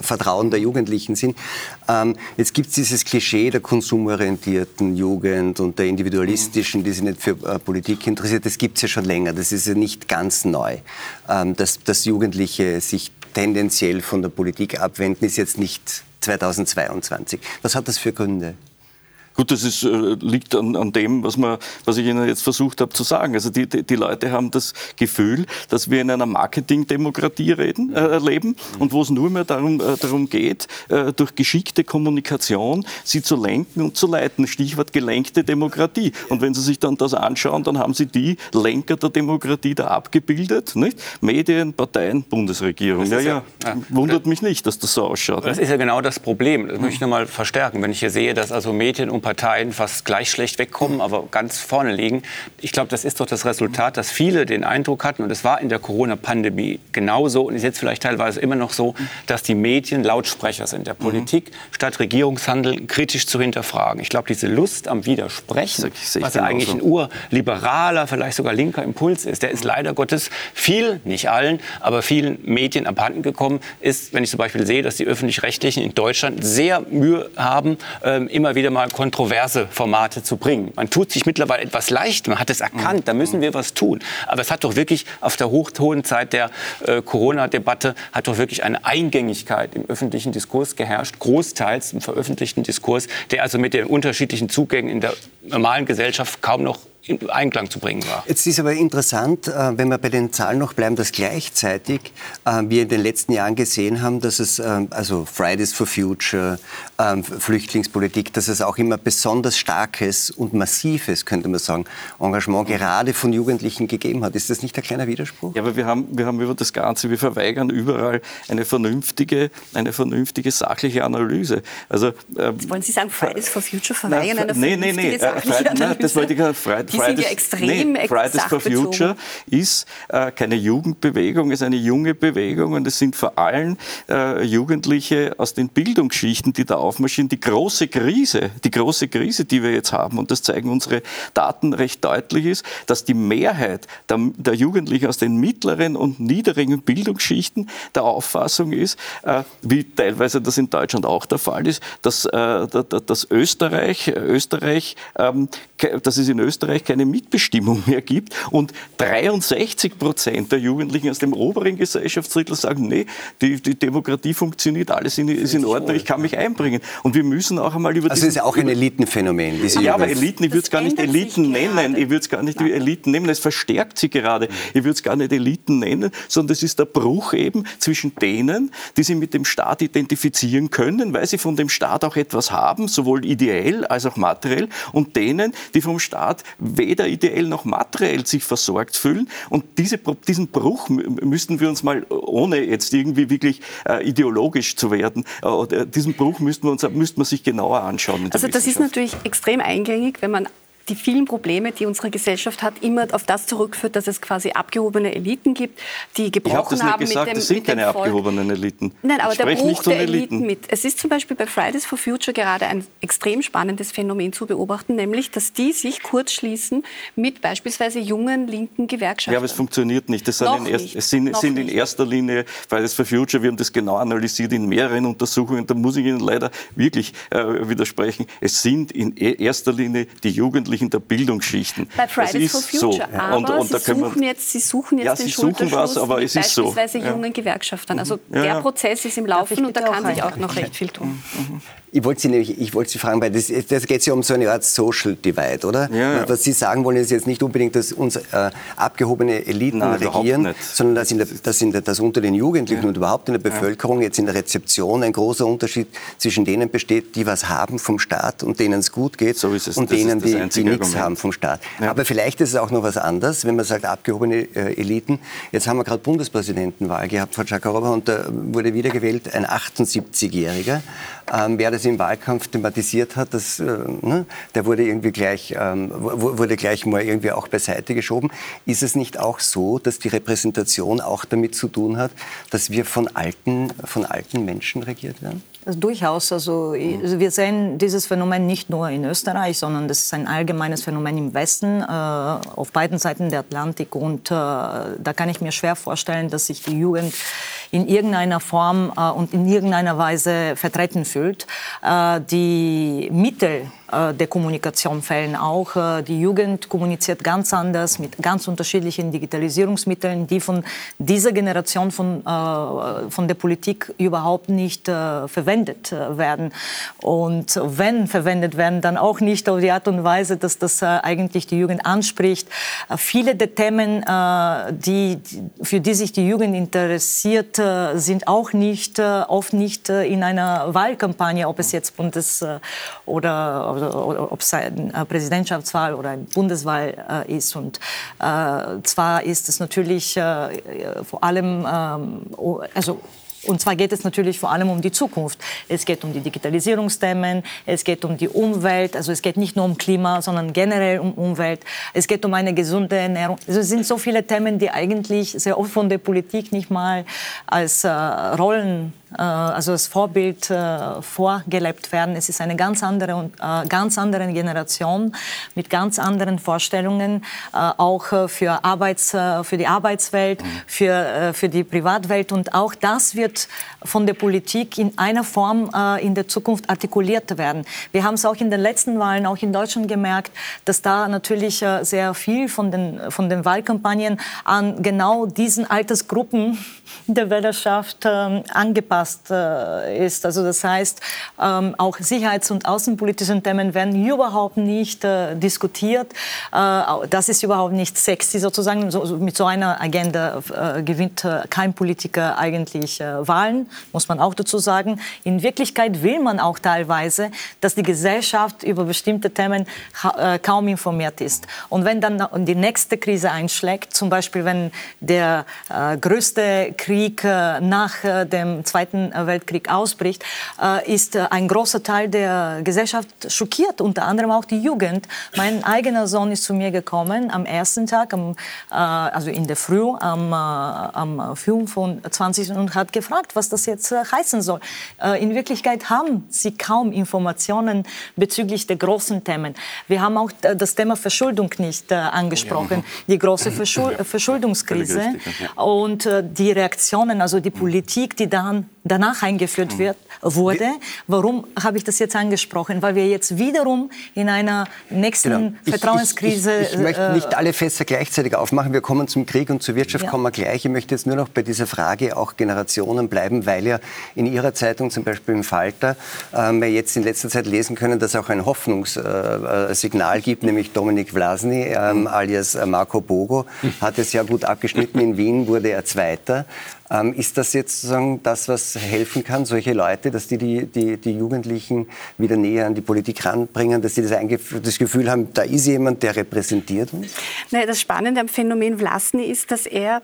Vertrauen der Jugendlichen sind. Ähm, jetzt gibt es dieses Klischee der konsumorientierten Jugend und der individualistischen, die sich nicht für äh, Politik interessiert. Das gibt es ja schon länger. Das ist ja nicht ganz neu, ähm, dass, dass Jugendliche sich tendenziell von der Politik abwenden, ist jetzt nicht 2022. Was hat das für Gründe? Gut, das ist, äh, liegt an, an dem, was, man, was ich Ihnen jetzt versucht habe zu sagen. Also die, die, die Leute haben das Gefühl, dass wir in einer Marketingdemokratie reden, äh, leben und wo es nur mehr darum, äh, darum geht, äh, durch geschickte Kommunikation sie zu lenken und zu leiten. Stichwort gelenkte Demokratie. Und wenn Sie sich dann das anschauen, dann haben Sie die Lenker der Demokratie da abgebildet. Nicht? Medien, Parteien, Bundesregierung. Ja, ja, ja, wundert mich nicht, dass das so ausschaut. Das ist ja genau das Problem. Das möchte ich nochmal verstärken. Wenn ich hier sehe, dass also Medien und Parteien fast gleich schlecht wegkommen, aber ganz vorne liegen. Ich glaube, das ist doch das Resultat, dass viele den Eindruck hatten, und es war in der Corona-Pandemie genauso und ist jetzt vielleicht teilweise immer noch so, dass die Medien Lautsprecher sind der Politik, mhm. statt Regierungshandel kritisch zu hinterfragen. Ich glaube, diese Lust am Widersprechen, was ja eigentlich ein urliberaler, vielleicht sogar linker Impuls ist, der ist leider Gottes viel, nicht allen, aber vielen Medien abhanden gekommen, ist, wenn ich zum Beispiel sehe, dass die Öffentlich-Rechtlichen in Deutschland sehr Mühe haben, ähm, immer wieder mal kontroverse Formate zu bringen. Man tut sich mittlerweile etwas leicht, man hat es erkannt, da müssen wir was tun. Aber es hat doch wirklich auf der hochhohen Zeit der äh, Corona-Debatte hat doch wirklich eine Eingängigkeit im öffentlichen Diskurs geherrscht, großteils im veröffentlichten Diskurs, der also mit den unterschiedlichen Zugängen in der normalen Gesellschaft kaum noch in Einklang zu bringen war. Jetzt ist aber interessant, äh, wenn wir bei den Zahlen noch bleiben, dass gleichzeitig äh, wir in den letzten Jahren gesehen haben, dass es, ähm, also Fridays for Future, ähm, Flüchtlingspolitik, dass es auch immer besonders starkes und massives, könnte man sagen, Engagement gerade von Jugendlichen gegeben hat. Ist das nicht ein kleiner Widerspruch? Ja, aber wir haben, wir haben über das Ganze, wir verweigern überall eine vernünftige, eine vernünftige sachliche Analyse. Also, ähm, wollen Sie sagen, Fridays for Future verweigern na, eine vernünftige nee, nee, nee, sachliche Analyse? Nein, das wollte ich Fridays die Fridays, sind ja extrem nee, Fridays for Future ist äh, keine Jugendbewegung, ist eine junge Bewegung und es sind vor allem äh, Jugendliche aus den Bildungsschichten, die da aufmarschieren. Die große Krise, die große Krise, die wir jetzt haben, und das zeigen unsere Daten recht deutlich, ist, dass die Mehrheit der, der Jugendlichen aus den mittleren und niederen Bildungsschichten der Auffassung ist, äh, wie teilweise das in Deutschland auch der Fall ist, dass, äh, dass Österreich, Österreich, ähm, dass es in Österreich Österreich keine Mitbestimmung mehr gibt und 63 Prozent der Jugendlichen aus dem oberen Gesellschaftsdrittel sagen, nee, die, die Demokratie funktioniert, alles in, ist in Ordnung, ich kann mich einbringen. Und wir müssen auch einmal über Also es ist auch ein Elitenphänomen. Ja, aber Eliten, ich würde es gar nicht Eliten nennen, ich würde es gar nicht Nein. Eliten nennen, es verstärkt sie gerade. Ich würde es gar nicht Eliten nennen, sondern es ist der Bruch eben zwischen denen, die sich mit dem Staat identifizieren können, weil sie von dem Staat auch etwas haben, sowohl ideell als auch materiell, und denen, die vom Staat weder ideell noch materiell sich versorgt fühlen. Und diese, diesen Bruch müssten wir uns mal, ohne jetzt irgendwie wirklich äh, ideologisch zu werden, äh, diesen Bruch müssten wir uns müssten wir sich genauer anschauen. Also das ist natürlich extrem eingängig, wenn man die vielen Probleme, die unsere Gesellschaft hat, immer auf das zurückführt, dass es quasi abgehobene Eliten gibt, die gebrochen ich haben gesagt, mit dem Das sind keine abgehobenen Eliten. Nein, aber ich der Bruch der Eliten. Eliten mit. Es ist zum Beispiel bei Fridays for Future gerade ein extrem spannendes Phänomen zu beobachten, nämlich, dass die sich kurzschließen mit beispielsweise jungen linken Gewerkschaften. Ja, aber es funktioniert nicht. Das sind, in, erst, es sind, sind in erster Linie Fridays for Future, wir haben das genau analysiert in mehreren Untersuchungen, da muss ich Ihnen leider wirklich äh, widersprechen. Es sind in e-, erster Linie die Jugendlichen Jugendlichen der Bildungsschichten. Bei Fridays for Future, so. aber und, und Sie, suchen jetzt, Sie suchen jetzt ja, den Sie suchen was, aber es ist so. Beispielsweise jungen Gewerkschaftern. Also ja, der Prozess ist im Laufen und da kann sich auch noch recht viel tun. Ich wollte Sie nämlich, ich wollte Sie fragen, weil das, das geht ja um so eine Art Social Divide, oder? Ja, ja. Was Sie sagen wollen, ist jetzt nicht unbedingt, dass uns äh, abgehobene Eliten Nein, regieren, sondern dass, in der, dass, in der, dass unter den Jugendlichen ja. und überhaupt in der Bevölkerung jetzt in der Rezeption ein großer Unterschied zwischen denen besteht, die was haben vom Staat und denen es gut geht so es. und das denen, die, die nichts haben vom Staat. Aber vielleicht ist es auch noch was anderes, wenn man sagt, abgehobene äh, Eliten. Jetzt haben wir gerade Bundespräsidentenwahl gehabt Frau Chakarova und da wurde wiedergewählt ein 78-Jähriger. Ähm, wer das im Wahlkampf thematisiert hat, das, äh, ne, der wurde irgendwie gleich, ähm, wurde gleich mal irgendwie auch beiseite geschoben. Ist es nicht auch so, dass die Repräsentation auch damit zu tun hat, dass wir von alten, von alten Menschen regiert werden? Also durchaus. Also, also, wir sehen dieses Phänomen nicht nur in Österreich, sondern das ist ein allgemeines Phänomen im Westen, äh, auf beiden Seiten der Atlantik. Und äh, da kann ich mir schwer vorstellen, dass sich die Jugend in irgendeiner Form äh, und in irgendeiner Weise vertreten fühlt. Äh, die Mittel, äh, der Kommunikation fällen. Auch äh, die Jugend kommuniziert ganz anders mit ganz unterschiedlichen Digitalisierungsmitteln, die von dieser Generation von, äh, von der Politik überhaupt nicht äh, verwendet äh, werden. Und wenn verwendet werden, dann auch nicht auf die Art und Weise, dass das eigentlich die Jugend anspricht. viele der Themen, die, für die sich die Jugend interessiert, sind auch nicht, oft nicht in einer Wahlkampagne, ob es jetzt Bundes- oder, oder, oder ob es eine Präsidentschaftswahl oder eine Bundeswahl ist. Und zwar ist es natürlich vor allem, ähm, also und zwar geht es natürlich vor allem um die Zukunft. Es geht um die Digitalisierungsthemen, es geht um die Umwelt, also es geht nicht nur um Klima, sondern generell um Umwelt. Es geht um eine gesunde Ernährung. Also es sind so viele Themen, die eigentlich sehr oft von der Politik nicht mal als äh, Rollen also als Vorbild äh, vorgelebt werden. Es ist eine ganz andere, äh, ganz andere Generation mit ganz anderen Vorstellungen, auch für, Arbeits, für die Arbeitswelt, mhm. für, für die Privatwelt. Und auch das wird von der Politik in einer Form in der Zukunft artikuliert werden. Wir haben es auch in den letzten Wahlen, auch in Deutschland gemerkt, dass da natürlich sehr viel von den, von den Wahlkampagnen an genau diesen Altersgruppen <laughs> der Wählerschaft ähm, angepasst äh, ist. Also das heißt, ähm, auch sicherheits- und außenpolitische Themen werden überhaupt nicht äh, diskutiert. Äh, das ist überhaupt nicht sexy sozusagen. So, mit so einer Agenda äh, gewinnt äh, kein Politiker eigentlich äh, Wahlen, muss man auch dazu sagen. In Wirklichkeit will man auch teilweise, dass die Gesellschaft über bestimmte Themen kaum informiert ist. Und wenn dann die nächste Krise einschlägt, zum Beispiel wenn der größte Krieg nach dem Zweiten Weltkrieg ausbricht, äh, ist äh, ein großer Teil der Gesellschaft schockiert, unter anderem auch die Jugend. Mein eigener Sohn ist zu mir gekommen am ersten Tag, am, äh, also in der Früh, am, am 25. und hat gefragt, was das jetzt heißen soll. In Wirklichkeit haben sie kaum Informationen bezüglich der großen Themen. Wir haben auch das Thema Verschuldung nicht angesprochen, die große Verschul Verschuldungskrise und die Reaktionen, also die Politik, die dann danach eingeführt wird, wurde. Warum habe ich das jetzt angesprochen? Weil wir jetzt wiederum in einer nächsten genau. Vertrauenskrise. Ich, ich, ich, ich möchte nicht alle Fässer gleichzeitig aufmachen. Wir kommen zum Krieg und zur Wirtschaft ja. kommen wir gleich. Ich möchte jetzt nur noch bei dieser Frage auch Generationen bleiben, weil ja in Ihrer Zeitung, zum Beispiel im Falter, äh, wir jetzt in letzter Zeit lesen können, dass es auch ein Hoffnungssignal äh, gibt, nämlich Dominik Vlasny ähm, alias Marco Bogo hat es ja gut abgeschnitten. In Wien wurde er Zweiter. Ähm, ist das jetzt sozusagen das, was helfen kann, solche Leute, dass die, die die, die Jugendlichen wieder näher an die Politik ranbringen, dass sie das, das, Gefühl haben, da ist jemand, der repräsentiert uns? Naja, das Spannende am Phänomen Vlasny ist, dass er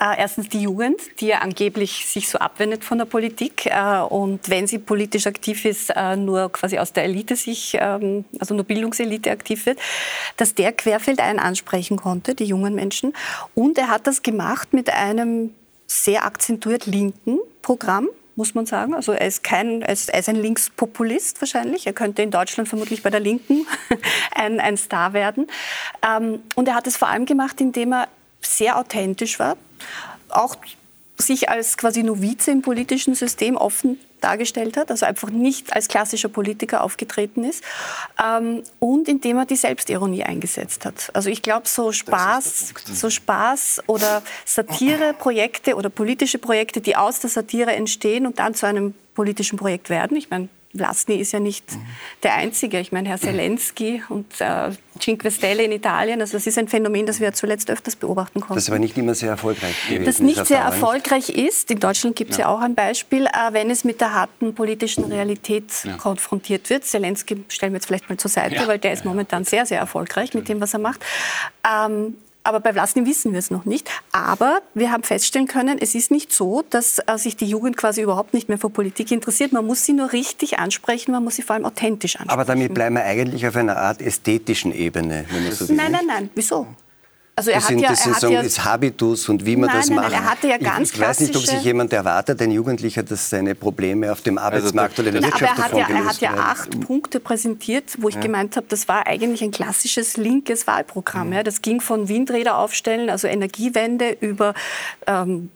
äh, erstens die Jugend, die ja angeblich sich so abwendet von der Politik äh, und wenn sie politisch aktiv ist, äh, nur quasi aus der Elite sich, ähm, also nur Bildungselite aktiv wird, dass der querfeldein ansprechen konnte, die jungen Menschen. Und er hat das gemacht mit einem sehr akzentuiert linken Programm muss man sagen. Also er ist, kein, er ist, ein Linkspopulist wahrscheinlich. Er könnte in Deutschland vermutlich bei der Linken <laughs> ein, ein Star werden. Ähm, und er hat es vor allem gemacht, indem er sehr authentisch war, auch sich als quasi Novize im politischen System offen dargestellt hat, also einfach nicht als klassischer Politiker aufgetreten ist ähm, und indem er die Selbstironie eingesetzt hat. Also ich glaube, so Spaß, so Spaß oder Satireprojekte oder politische Projekte, die aus der Satire entstehen und dann zu einem politischen Projekt werden. Ich meine, Vlasny ist ja nicht mhm. der Einzige. Ich meine, Herr Zelensky und äh, Cinque Stelle in Italien, also das ist ein Phänomen, das wir zuletzt öfters beobachten konnten. Das aber nicht immer sehr erfolgreich gewesen Das nicht sehr erfolgreich ist. In Deutschland gibt es ja. ja. auch ein Beispiel, äh, wenn es mit der harten politischen Realität ja. konfrontiert wird. Zelensky stellen wir jetzt vielleicht mal zur Seite, ja. weil der ist momentan sehr, sehr erfolgreich mit dem, was er macht. Ähm, aber bei Vlasny wissen wir es noch nicht. Aber wir haben feststellen können, es ist nicht so, dass äh, sich die Jugend quasi überhaupt nicht mehr für Politik interessiert. Man muss sie nur richtig ansprechen, man muss sie vor allem authentisch ansprechen. Aber damit bleiben wir eigentlich auf einer Art ästhetischen Ebene. Wenn man so nein, nein, nein. Wieso? Also er das hat ja, das er hat ja, ist Habitus und wie man nein, das macht. Nein, er hatte ja ganz ich, ich weiß nicht, ob sich jemand erwartet, ein Jugendlicher, dass seine Probleme auf dem also Arbeitsmarkt also, oder in der Wirtschaft aber er hat, ja, er hat ja acht Punkte präsentiert, wo ich ja. gemeint habe, das war eigentlich ein klassisches linkes Wahlprogramm. Mhm. Ja. Das ging von Windräder aufstellen, also Energiewende, über ähm,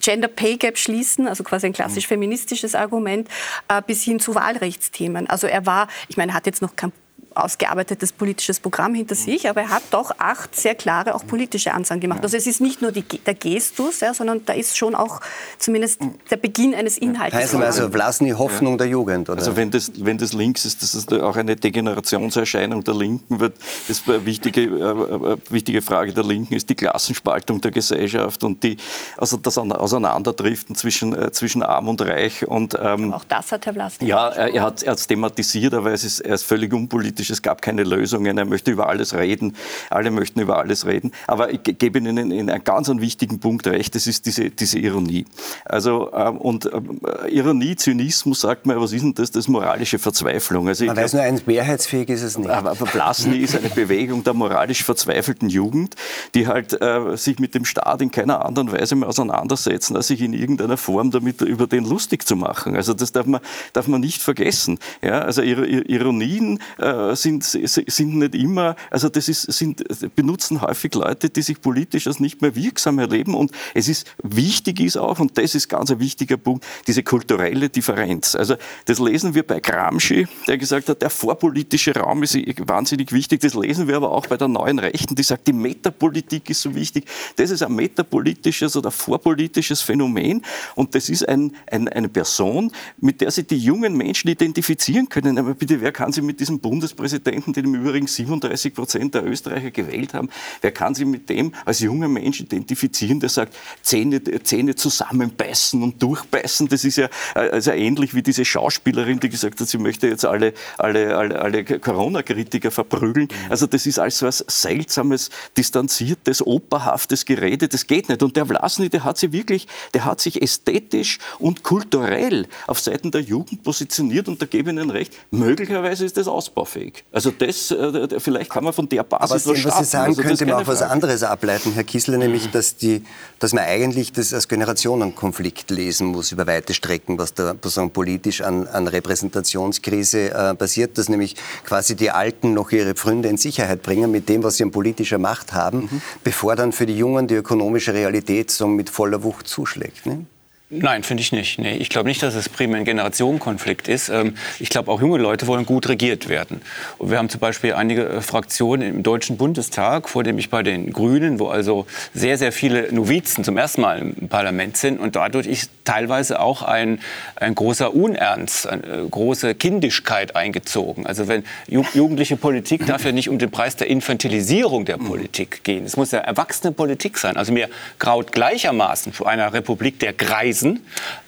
Gender Pay Gap schließen, also quasi ein klassisch mhm. feministisches Argument, äh, bis hin zu Wahlrechtsthemen. Also er war, ich meine, er hat jetzt noch kein ausgearbeitetes politisches Programm hinter sich, aber er hat doch acht sehr klare auch politische Ansagen gemacht. Also es ist nicht nur die, der Gestus, ja, sondern da ist schon auch zumindest der Beginn eines Inhalts. Heißt also Vlasny Hoffnung der Jugend, oder? Also wenn das, wenn das links ist, das ist auch eine Degenerationserscheinung der Linken, wird das ist eine wichtige, äh, wichtige Frage der Linken ist die Klassenspaltung der Gesellschaft und die, also das Auseinanderdriften zwischen, äh, zwischen Arm und Reich. Und, ähm, auch das hat Herr Vlasny. Ja, er, er hat es thematisiert, aber es ist, er ist völlig unpolitisch. Es gab keine Lösungen. Er möchte über alles reden. Alle möchten über alles reden. Aber ich gebe Ihnen in einen ganz einen wichtigen Punkt recht. Das ist diese, diese Ironie. Also, ähm, und ähm, Ironie, Zynismus, sagt man, was ist denn das? Das ist moralische Verzweiflung. Also, man weiß nur eins, mehrheitsfähig ist es nicht. Aber Blasny ist eine Bewegung der moralisch verzweifelten Jugend, die halt äh, sich mit dem Staat in keiner anderen Weise mehr auseinandersetzen, als sich in irgendeiner Form damit über den lustig zu machen. Also das darf man, darf man nicht vergessen. Ja, also Ironien äh, sind, sind nicht immer, also das ist, sind, benutzen häufig Leute, die sich politisch als nicht mehr wirksam erleben. Und es ist wichtig ist auch, und das ist ganz ein wichtiger Punkt, diese kulturelle Differenz. Also das lesen wir bei Gramsci, der gesagt hat, der vorpolitische Raum ist wahnsinnig wichtig. Das lesen wir aber auch bei der neuen Rechten, die sagt, die Metapolitik ist so wichtig. Das ist ein metapolitisches oder vorpolitisches Phänomen. Und das ist ein, ein, eine Person, mit der sich die jungen Menschen identifizieren können. Aber bitte, wer kann sich mit diesem Bundespräsidenten, den im Übrigen 37 Prozent der Österreicher gewählt haben, wer kann sich mit dem als junger Mensch identifizieren, der sagt, Zähne, Zähne zusammenbeißen und durchbeißen? Das ist ja also ähnlich wie diese Schauspielerin, die gesagt hat, sie möchte jetzt alle, alle, alle, alle Corona-Kritiker verprügeln. Also das ist alles was seltsames, distanziertes, operhaftes Gerede. Das geht nicht. Und der Vlasny, der hat sich wirklich, der hat sich ästhetisch und kulturell auf Seiten der Jugend positioniert und da gebe ich Ihnen recht, möglicherweise ist das ausbaufähig. Also das, äh, vielleicht kann man von der Basis Aber was, was Sie sagen, also könnte man auch was anderes ableiten, Herr Kissler, nämlich, dass, die, dass man eigentlich das als Generationenkonflikt lesen muss über weite Strecken, was da sagen, politisch an, an Repräsentationskrise äh, passiert, dass nämlich quasi die Alten noch ihre Pfründe in Sicherheit bringen mit dem, was sie an politischer Macht haben, mhm. bevor dann für die Jungen die ökonomische Realität so mit voller Wucht zuschlägt. Ne? Nein, finde ich nicht. Nee, ich glaube nicht, dass es primär ein Generationenkonflikt ist. Ähm, ich glaube, auch junge Leute wollen gut regiert werden. Und wir haben zum Beispiel einige äh, Fraktionen im Deutschen Bundestag, vor dem ich bei den Grünen, wo also sehr, sehr viele Novizen zum ersten Mal im Parlament sind und dadurch ist teilweise auch ein, ein großer Unernst, eine äh, große Kindischkeit eingezogen. Also wenn jugendliche Politik darf ja nicht um den Preis der Infantilisierung der Politik gehen. Es muss ja erwachsene Politik sein. Also mir graut gleichermaßen vor einer Republik der Greisen Krisen,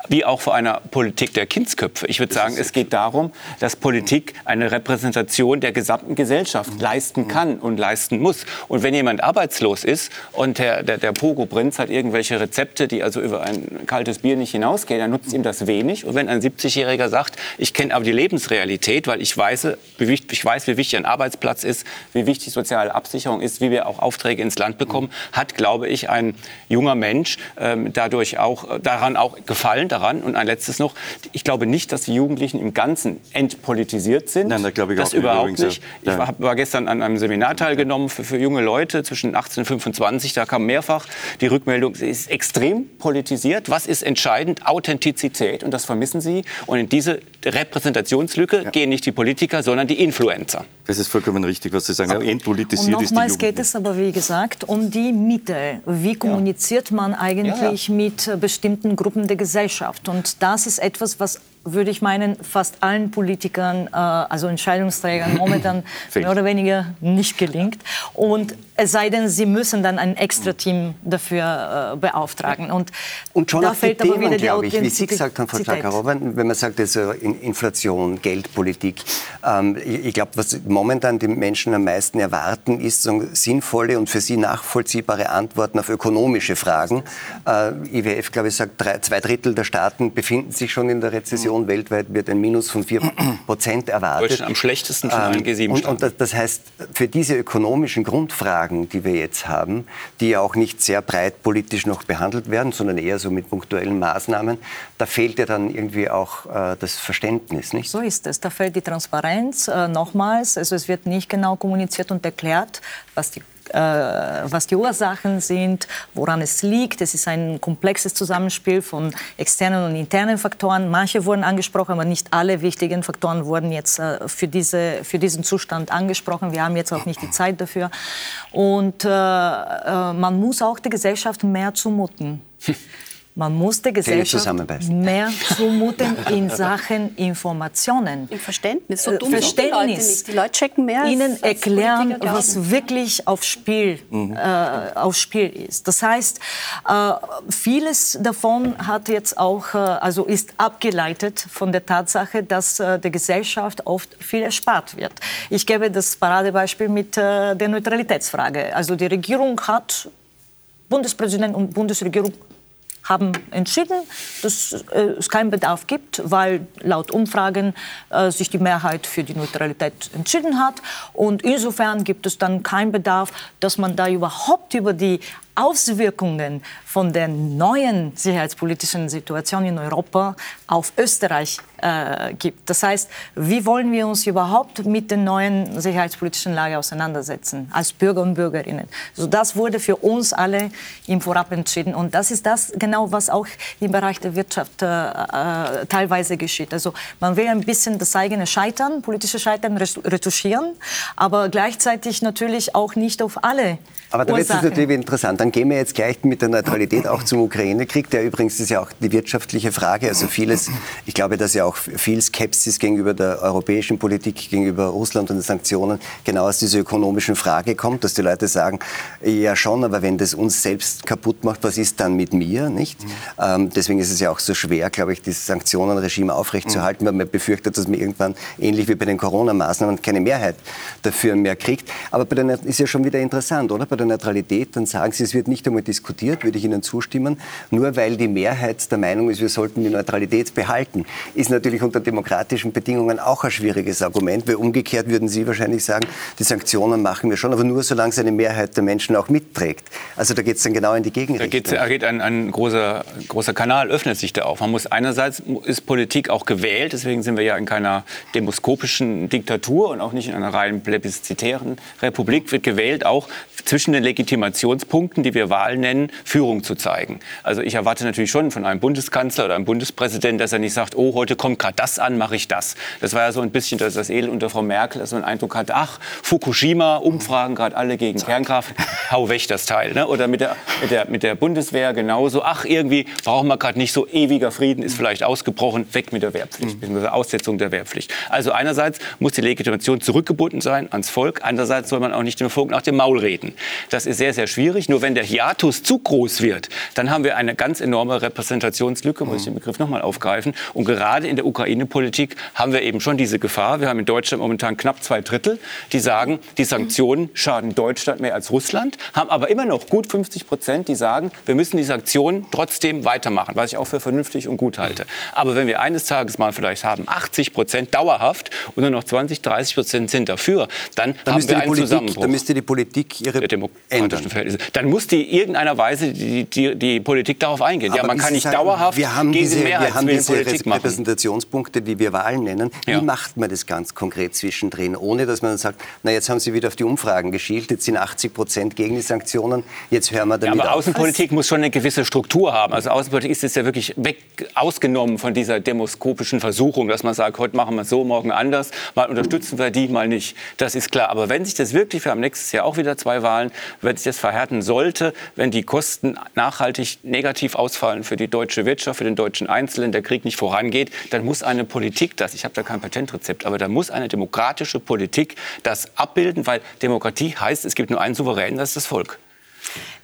wie auch vor einer Politik der Kindsköpfe. Ich würde sagen, es geht darum, dass Politik eine Repräsentation der gesamten Gesellschaft mhm. leisten kann und leisten muss. Und wenn jemand arbeitslos ist und der, der, der Pogo-Prinz hat irgendwelche Rezepte, die also über ein kaltes Bier nicht hinausgehen, dann nutzt ihm das wenig. Und wenn ein 70-Jähriger sagt, ich kenne aber die Lebensrealität, weil ich weiß, wie wichtig, ich weiß, wie wichtig ein Arbeitsplatz ist, wie wichtig soziale Absicherung ist, wie wir auch Aufträge ins Land bekommen, hat, glaube ich, ein junger Mensch ähm, dadurch auch daran auch gefallen daran. Und ein letztes noch. Ich glaube nicht, dass die Jugendlichen im Ganzen entpolitisiert sind. Nein, da glaube ich das auch überhaupt nicht. Ja. Ich war, war, gestern an einem Seminar teilgenommen für, für, junge Leute zwischen 18 und 25. Da kam mehrfach die Rückmeldung, sie ist extrem politisiert. Was ist entscheidend? Authentizität. Und das vermissen sie. Und in diese Repräsentationslücke ja. gehen nicht die Politiker, sondern die Influencer. Das ist vollkommen richtig, was Sie sagen. Aber entpolitisiert und nochmals geht es aber, wie gesagt, um die Mitte. Wie kommuniziert man eigentlich mit bestimmten Gruppen? Gruppen der Gesellschaft. Und das ist etwas, was würde ich meinen, fast allen Politikern, äh, also Entscheidungsträgern <clears throat> momentan mehr oder weniger nicht gelingt. Und es sei denn, sie müssen dann ein extra Team dafür äh, beauftragen. Und, und schon da fällt Themen, aber wieder die Authentizität. Ich, wie Sie gesagt haben, Frau Schlakarov, wenn man sagt, also Inflation, Geldpolitik, ähm, ich, glaube, was momentan die Menschen am meisten erwarten, ist sinnvolle und für sie nachvollziehbare Antworten auf ökonomische Fragen. Äh, IWF, glaube ich, sagt, zwei Drittel der Staaten befinden sich schon in der Rezession. Inflation weltweit wird ein Minus von 4 <clears throat> Prozent erwartet. Deutschland am schlechtesten von allen G7 und, und das heißt, für diese ökonomischen Grundfragen, die wir jetzt haben, die ja auch nicht sehr breit politisch noch behandelt werden, sondern eher so mit punktuellen Maßnahmen, da fehlt ja dann irgendwie auch äh, das Verständnis, nicht? So ist es. Da fehlt die Transparenz. Äh, nochmals, also es wird nicht genau kommuniziert und erklärt, was die äh, was die Ursachen sind, woran es liegt. Es ist ein komplexes Zusammenspiel von externen und internen Faktoren. Manche wurden angesprochen, aber nicht alle wichtigen Faktoren wurden jetzt äh, für, diese, für diesen Zustand angesprochen. Wir haben jetzt auch nicht die Zeit dafür. Und äh, äh man muss auch der Gesellschaft mehr zumuten. <laughs> Man muss der Gesellschaft mehr <laughs> zumuten in Sachen Informationen. Im Verständnis. So dumm Verständnis. Die Leute, die Leute checken mehr. Ihnen erklären, was wirklich auf Spiel, mhm. äh, auf Spiel ist. Das heißt, äh, vieles davon hat jetzt auch, äh, also ist abgeleitet von der Tatsache, dass äh, der Gesellschaft oft viel erspart wird. Ich gebe das Paradebeispiel mit äh, der Neutralitätsfrage. Also die Regierung hat Bundespräsident und Bundesregierung haben entschieden, dass äh, es keinen Bedarf gibt, weil laut Umfragen äh, sich die Mehrheit für die Neutralität entschieden hat. Und insofern gibt es dann keinen Bedarf, dass man da überhaupt über die Auswirkungen von der neuen sicherheitspolitischen Situation in Europa auf Österreich äh, gibt. Das heißt, wie wollen wir uns überhaupt mit der neuen sicherheitspolitischen Lage auseinandersetzen als Bürger und Bürgerinnen? So das wurde für uns alle im Vorab entschieden und das ist das genau, was auch im Bereich der Wirtschaft äh, äh, teilweise geschieht. Also man will ein bisschen das eigene Scheitern, politische Scheitern retuschieren, aber gleichzeitig natürlich auch nicht auf alle aber da wird es natürlich interessant. Dann gehen wir jetzt gleich mit der Neutralität auch zum Ukraine-Krieg. Der übrigens ist ja auch die wirtschaftliche Frage. Also vieles, ich glaube, dass ja auch viel Skepsis gegenüber der europäischen Politik, gegenüber Russland und den Sanktionen genau aus dieser ökonomischen Frage kommt, dass die Leute sagen, ja schon, aber wenn das uns selbst kaputt macht, was ist dann mit mir, nicht? Mhm. Ähm, deswegen ist es ja auch so schwer, glaube ich, dieses Sanktionenregime aufrechtzuerhalten, mhm. weil man befürchtet, dass man irgendwann ähnlich wie bei den Corona-Maßnahmen keine Mehrheit dafür mehr kriegt. Aber bei der, ist ja schon wieder interessant, oder? Bei der Neutralität, dann sagen Sie, es wird nicht einmal diskutiert, würde ich Ihnen zustimmen. Nur weil die Mehrheit der Meinung ist, wir sollten die Neutralität behalten, ist natürlich unter demokratischen Bedingungen auch ein schwieriges Argument, weil umgekehrt würden Sie wahrscheinlich sagen, die Sanktionen machen wir schon, aber nur solange es eine Mehrheit der Menschen auch mitträgt. Also da geht es dann genau in die Gegenrichtung. Da geht, ein, ein großer, großer Kanal, öffnet sich da auf. Man muss einerseits ist Politik auch gewählt, deswegen sind wir ja in keiner demoskopischen Diktatur und auch nicht in einer rein plebiszitären Republik, wird gewählt auch zwischen den Legitimationspunkten, die wir Wahlen nennen, Führung zu zeigen. Also ich erwarte natürlich schon von einem Bundeskanzler oder einem Bundespräsidenten, dass er nicht sagt, oh, heute kommt gerade das an, mache ich das. Das war ja so ein bisschen das, das Edel unter Frau Merkel, dass man den Eindruck hat, ach, Fukushima, Umfragen gerade alle gegen Kernkraft, hau weg das Teil. Ne? Oder mit der, mit, der, mit der Bundeswehr genauso, ach, irgendwie brauchen wir gerade nicht so ewiger Frieden, ist vielleicht ausgebrochen, weg mit der Wehrpflicht, bzw. Aussetzung der Wehrpflicht. Also einerseits muss die Legitimation zurückgebunden sein ans Volk, andererseits soll man auch nicht dem Volk nach dem Maul reden. Das ist sehr, sehr schwierig. Nur wenn der Hiatus zu groß wird, dann haben wir eine ganz enorme Repräsentationslücke, muss ich den Begriff nochmal aufgreifen. Und gerade in der Ukraine-Politik haben wir eben schon diese Gefahr. Wir haben in Deutschland momentan knapp zwei Drittel, die sagen, die Sanktionen schaden Deutschland mehr als Russland, haben aber immer noch gut 50 Prozent, die sagen, wir müssen die Sanktionen trotzdem weitermachen, was ich auch für vernünftig und gut halte. Aber wenn wir eines Tages mal vielleicht haben, 80 Prozent dauerhaft und nur noch 20, 30 Prozent sind dafür, dann, dann haben wir einen Politik, Zusammenbruch. Dann müsste die Politik ihre demokratischen Verhältnisse. Dann muss die irgendeiner Weise die, die, die Politik darauf eingehen. Aber ja, man kann nicht sagen, dauerhaft wir haben gegen diese, wir haben diese Politik machen. Repräsentationspunkte, die wir Wahlen nennen. Wie ja. macht man das ganz konkret zwischendrin, ohne dass man sagt, na jetzt haben Sie wieder auf die Umfragen geschielt, jetzt sind 80 Prozent gegen die Sanktionen, jetzt hören wir damit ja, aber auf. Außenpolitik muss schon eine gewisse Struktur haben. Also Außenpolitik ist jetzt ja wirklich weg, ausgenommen von dieser demoskopischen Versuchung, dass man sagt, heute machen wir es so, morgen anders, mal unterstützen wir die, mal nicht. Das ist klar. Aber wenn sich das wirklich, wir haben nächstes Jahr auch wieder zwei Wahlen, wenn sich das verhärten sollte, wenn die Kosten nachhaltig negativ ausfallen für die deutsche Wirtschaft, für den deutschen Einzelnen, der Krieg nicht vorangeht, dann muss eine Politik das, ich habe da kein Patentrezept, aber da muss eine demokratische Politik das abbilden, weil Demokratie heißt, es gibt nur einen Souverän, das ist das Volk.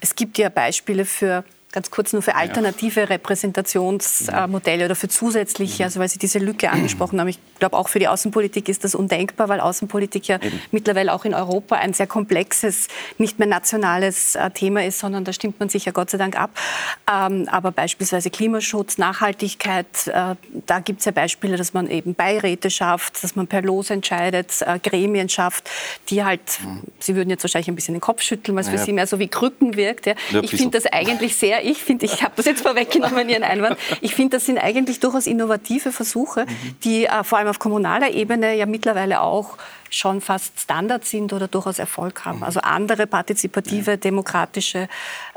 Es gibt ja Beispiele für ganz kurz nur für alternative Repräsentationsmodelle oder für zusätzliche, also weil Sie diese Lücke angesprochen haben. Ich glaube, auch für die Außenpolitik ist das undenkbar, weil Außenpolitik ja Eben. mittlerweile auch in Europa ein sehr komplexes, nicht mehr nationales äh, Thema ist, sondern da stimmt man sich ja Gott sei Dank ab. Ähm, aber beispielsweise Klimaschutz, Nachhaltigkeit, äh, da gibt es ja Beispiele, dass man eben Beiräte schafft, dass man per Los entscheidet, äh, Gremien schafft, die halt, mhm. Sie würden jetzt wahrscheinlich ein bisschen den Kopf schütteln, was ja. für Sie mehr so wie Krücken wirkt. Ja. Ich finde das eigentlich sehr ich finde, ich habe das jetzt vorweggenommen, <laughs> Ihren Einwand, ich finde, das sind eigentlich durchaus innovative Versuche, die äh, vor allem auf kommunaler Ebene ja mittlerweile auch schon fast Standard sind oder durchaus Erfolg haben. Also andere partizipative, demokratische,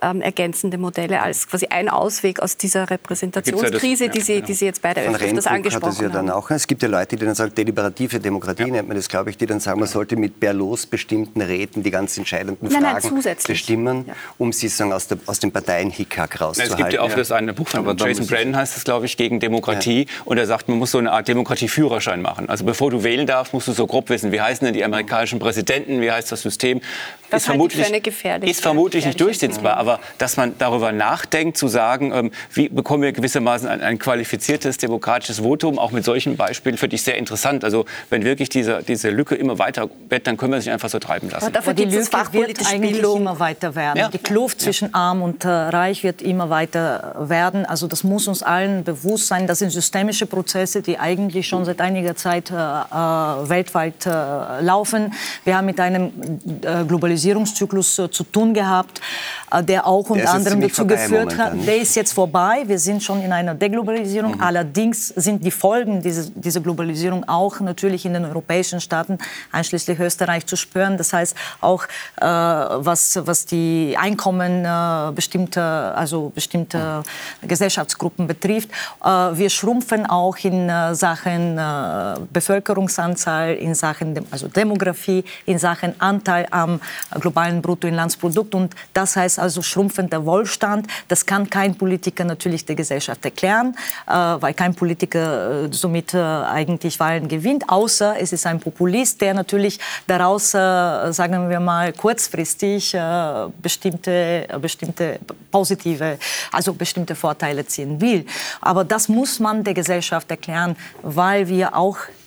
ähm, ergänzende Modelle als quasi ein Ausweg aus dieser Repräsentationskrise, die, Sie, die Sie jetzt beide öfters angesprochen hat das ja dann auch. Es gibt ja Leute, die dann sagen, deliberative Demokratie ja. nennt man das, glaube ich, die dann sagen, man sollte mit Berlos bestimmten Räten die ganz entscheidenden nein, Fragen nein, bestimmen, ja. um sie sagen, aus, der, aus dem Parteienhickhack rauszuhalten. Es gibt ja auch das eine Buch von Jason Brennan, heißt es, glaube ich, gegen Demokratie. Und er sagt, man muss so eine Art Demokratieführerschein machen. Also bevor du wählen darfst, musst du so grob wissen, wie heißen denn die amerikanischen Präsidenten, wie heißt das System. Das ist vermutlich, ist vermutlich nicht durchsetzbar, aber dass man darüber nachdenkt, zu sagen, ähm, wie bekommen wir gewissermaßen ein, ein, qualifiziertes demokratisches Votum, auch mit solchen Beispielen, finde ich sehr interessant. Also wenn wirklich diese, diese Lücke immer weiter wird, dann können wir sich einfach so treiben lassen. Aber dafür die Lücke wird eigentlich Bildung. immer weiter werden. Ja. Die Kluft zwischen Arm und äh, Reich wird immer weiter werden. Also das muss uns allen bewusst sein. Das sind systemische Prozesse, die eigentlich schon seit einiger Zeit äh, äh weltweit äh, laufen. Wir haben mit einem äh, Globalisierungszyklus äh, zu tun gehabt, der auch unter anderem dazu geführt hat, der ist jetzt vorbei. Wir sind schon in einer Deglobalisierung. Mhm. Allerdings sind die Folgen dieser, dieser Globalisierung auch natürlich in den europäischen Staaten, einschließlich Österreich, zu spüren. Das heißt auch, äh, was, was die Einkommen äh, bestimmter, also bestimmte Gesellschaftsgruppen betrifft. Äh, wir schrumpfen auch in äh, Sachen äh, Bevölkerungsanzahl, in Sachen also Demografie, in Sachen Anteil am globalen Bruttoinlandsprodukt. Und das heißt also schrumpfender Wohlstand. Das kann kein Politiker natürlich der Gesellschaft erklären, äh, weil kein Politiker somit eigentlich Wahlen gewinnt, außer es ist ein Populist, der natürlich daraus, sagen wir mal, kurzfristig bestimmte, bestimmte positive, also bestimmte Vorteile ziehen will. Aber das muss man der Gesellschaft erklären, weil wir auch äh,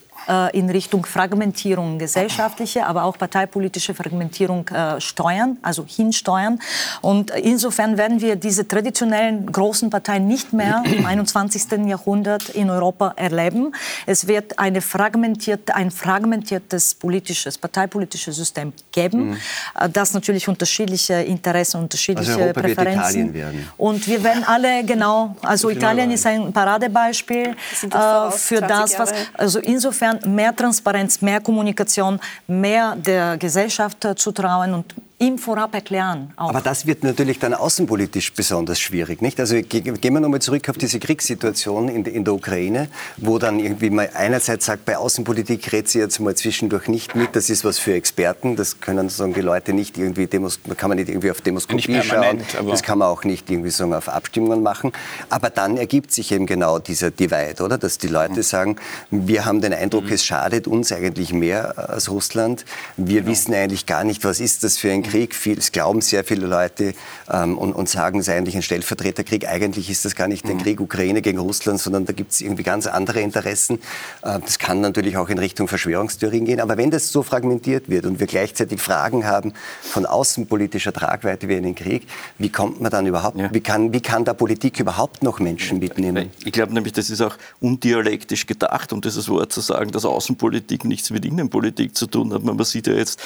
in Richtung Fragmentierung gesellschaftliche, aber auch parteipolitische Fragmentierung äh, steuern, also hinsteuern. Und insofern werden wir diese traditionellen großen Parteien nicht mehr im <clears throat> 21. Jahrhundert in Europa erleben. Es wird eine fragmentierte, ein fragmentiertes politisches, parteipolitisches System geben, mhm. Äh, das natürlich unterschiedliche Interessen, unterschiedliche also Europa Präferenzen. Wird Italien werden. Und wir werden alle genau, also Italien ist ein Paradebeispiel äh, für das, was, also insofern mehr Transparenz, mehr Kommunikation, mehr der Gesellschaft zutrauen und ihm vorab erklären. Auch. Aber das wird natürlich dann außenpolitisch besonders schwierig, nicht? Also gehen wir nochmal zurück auf diese Kriegssituation in, in, der Ukraine, wo dann irgendwie mal einerseits sagt, bei Außenpolitik redet sie jetzt mal zwischendurch nicht mit, das ist was für Experten, das können sozusagen die Leute nicht irgendwie, Demos, kann man nicht irgendwie auf Demoskopie schauen, das kann man auch nicht irgendwie sagen auf Abstimmungen machen. Aber dann ergibt sich eben genau dieser Divide, oder? Dass die Leute mhm. sagen, wir haben den Eindruck, mhm. es schadet uns eigentlich mehr als Russland. Wir genau. wissen eigentlich gar nicht, was ist das für ein Krieg. Viel, es glauben sehr viele Leute ähm, und, und, sagen, es ist eigentlich ein Stellvertreterkrieg. Eigentlich ist das gar nicht ein mhm. Krieg Ukraine gegen Russland, sondern da gibt es irgendwie ganz andere Interessen. Äh, das kann natürlich auch in Richtung Verschwörungstheorien gehen. Aber wenn das so fragmentiert wird und wir gleichzeitig Fragen haben von außenpolitischer Tragweite wie einen Krieg, wie kommt man dann überhaupt, ja. wie, kann, wie kann da Politik überhaupt noch Menschen mitnehmen? Ich glaube nämlich, das ist auch undialektisch gedacht, um dieses Wort zu sagen, dass Außenpolitik nichts mit Innenpolitik zu tun hat. Man sieht ja jetzt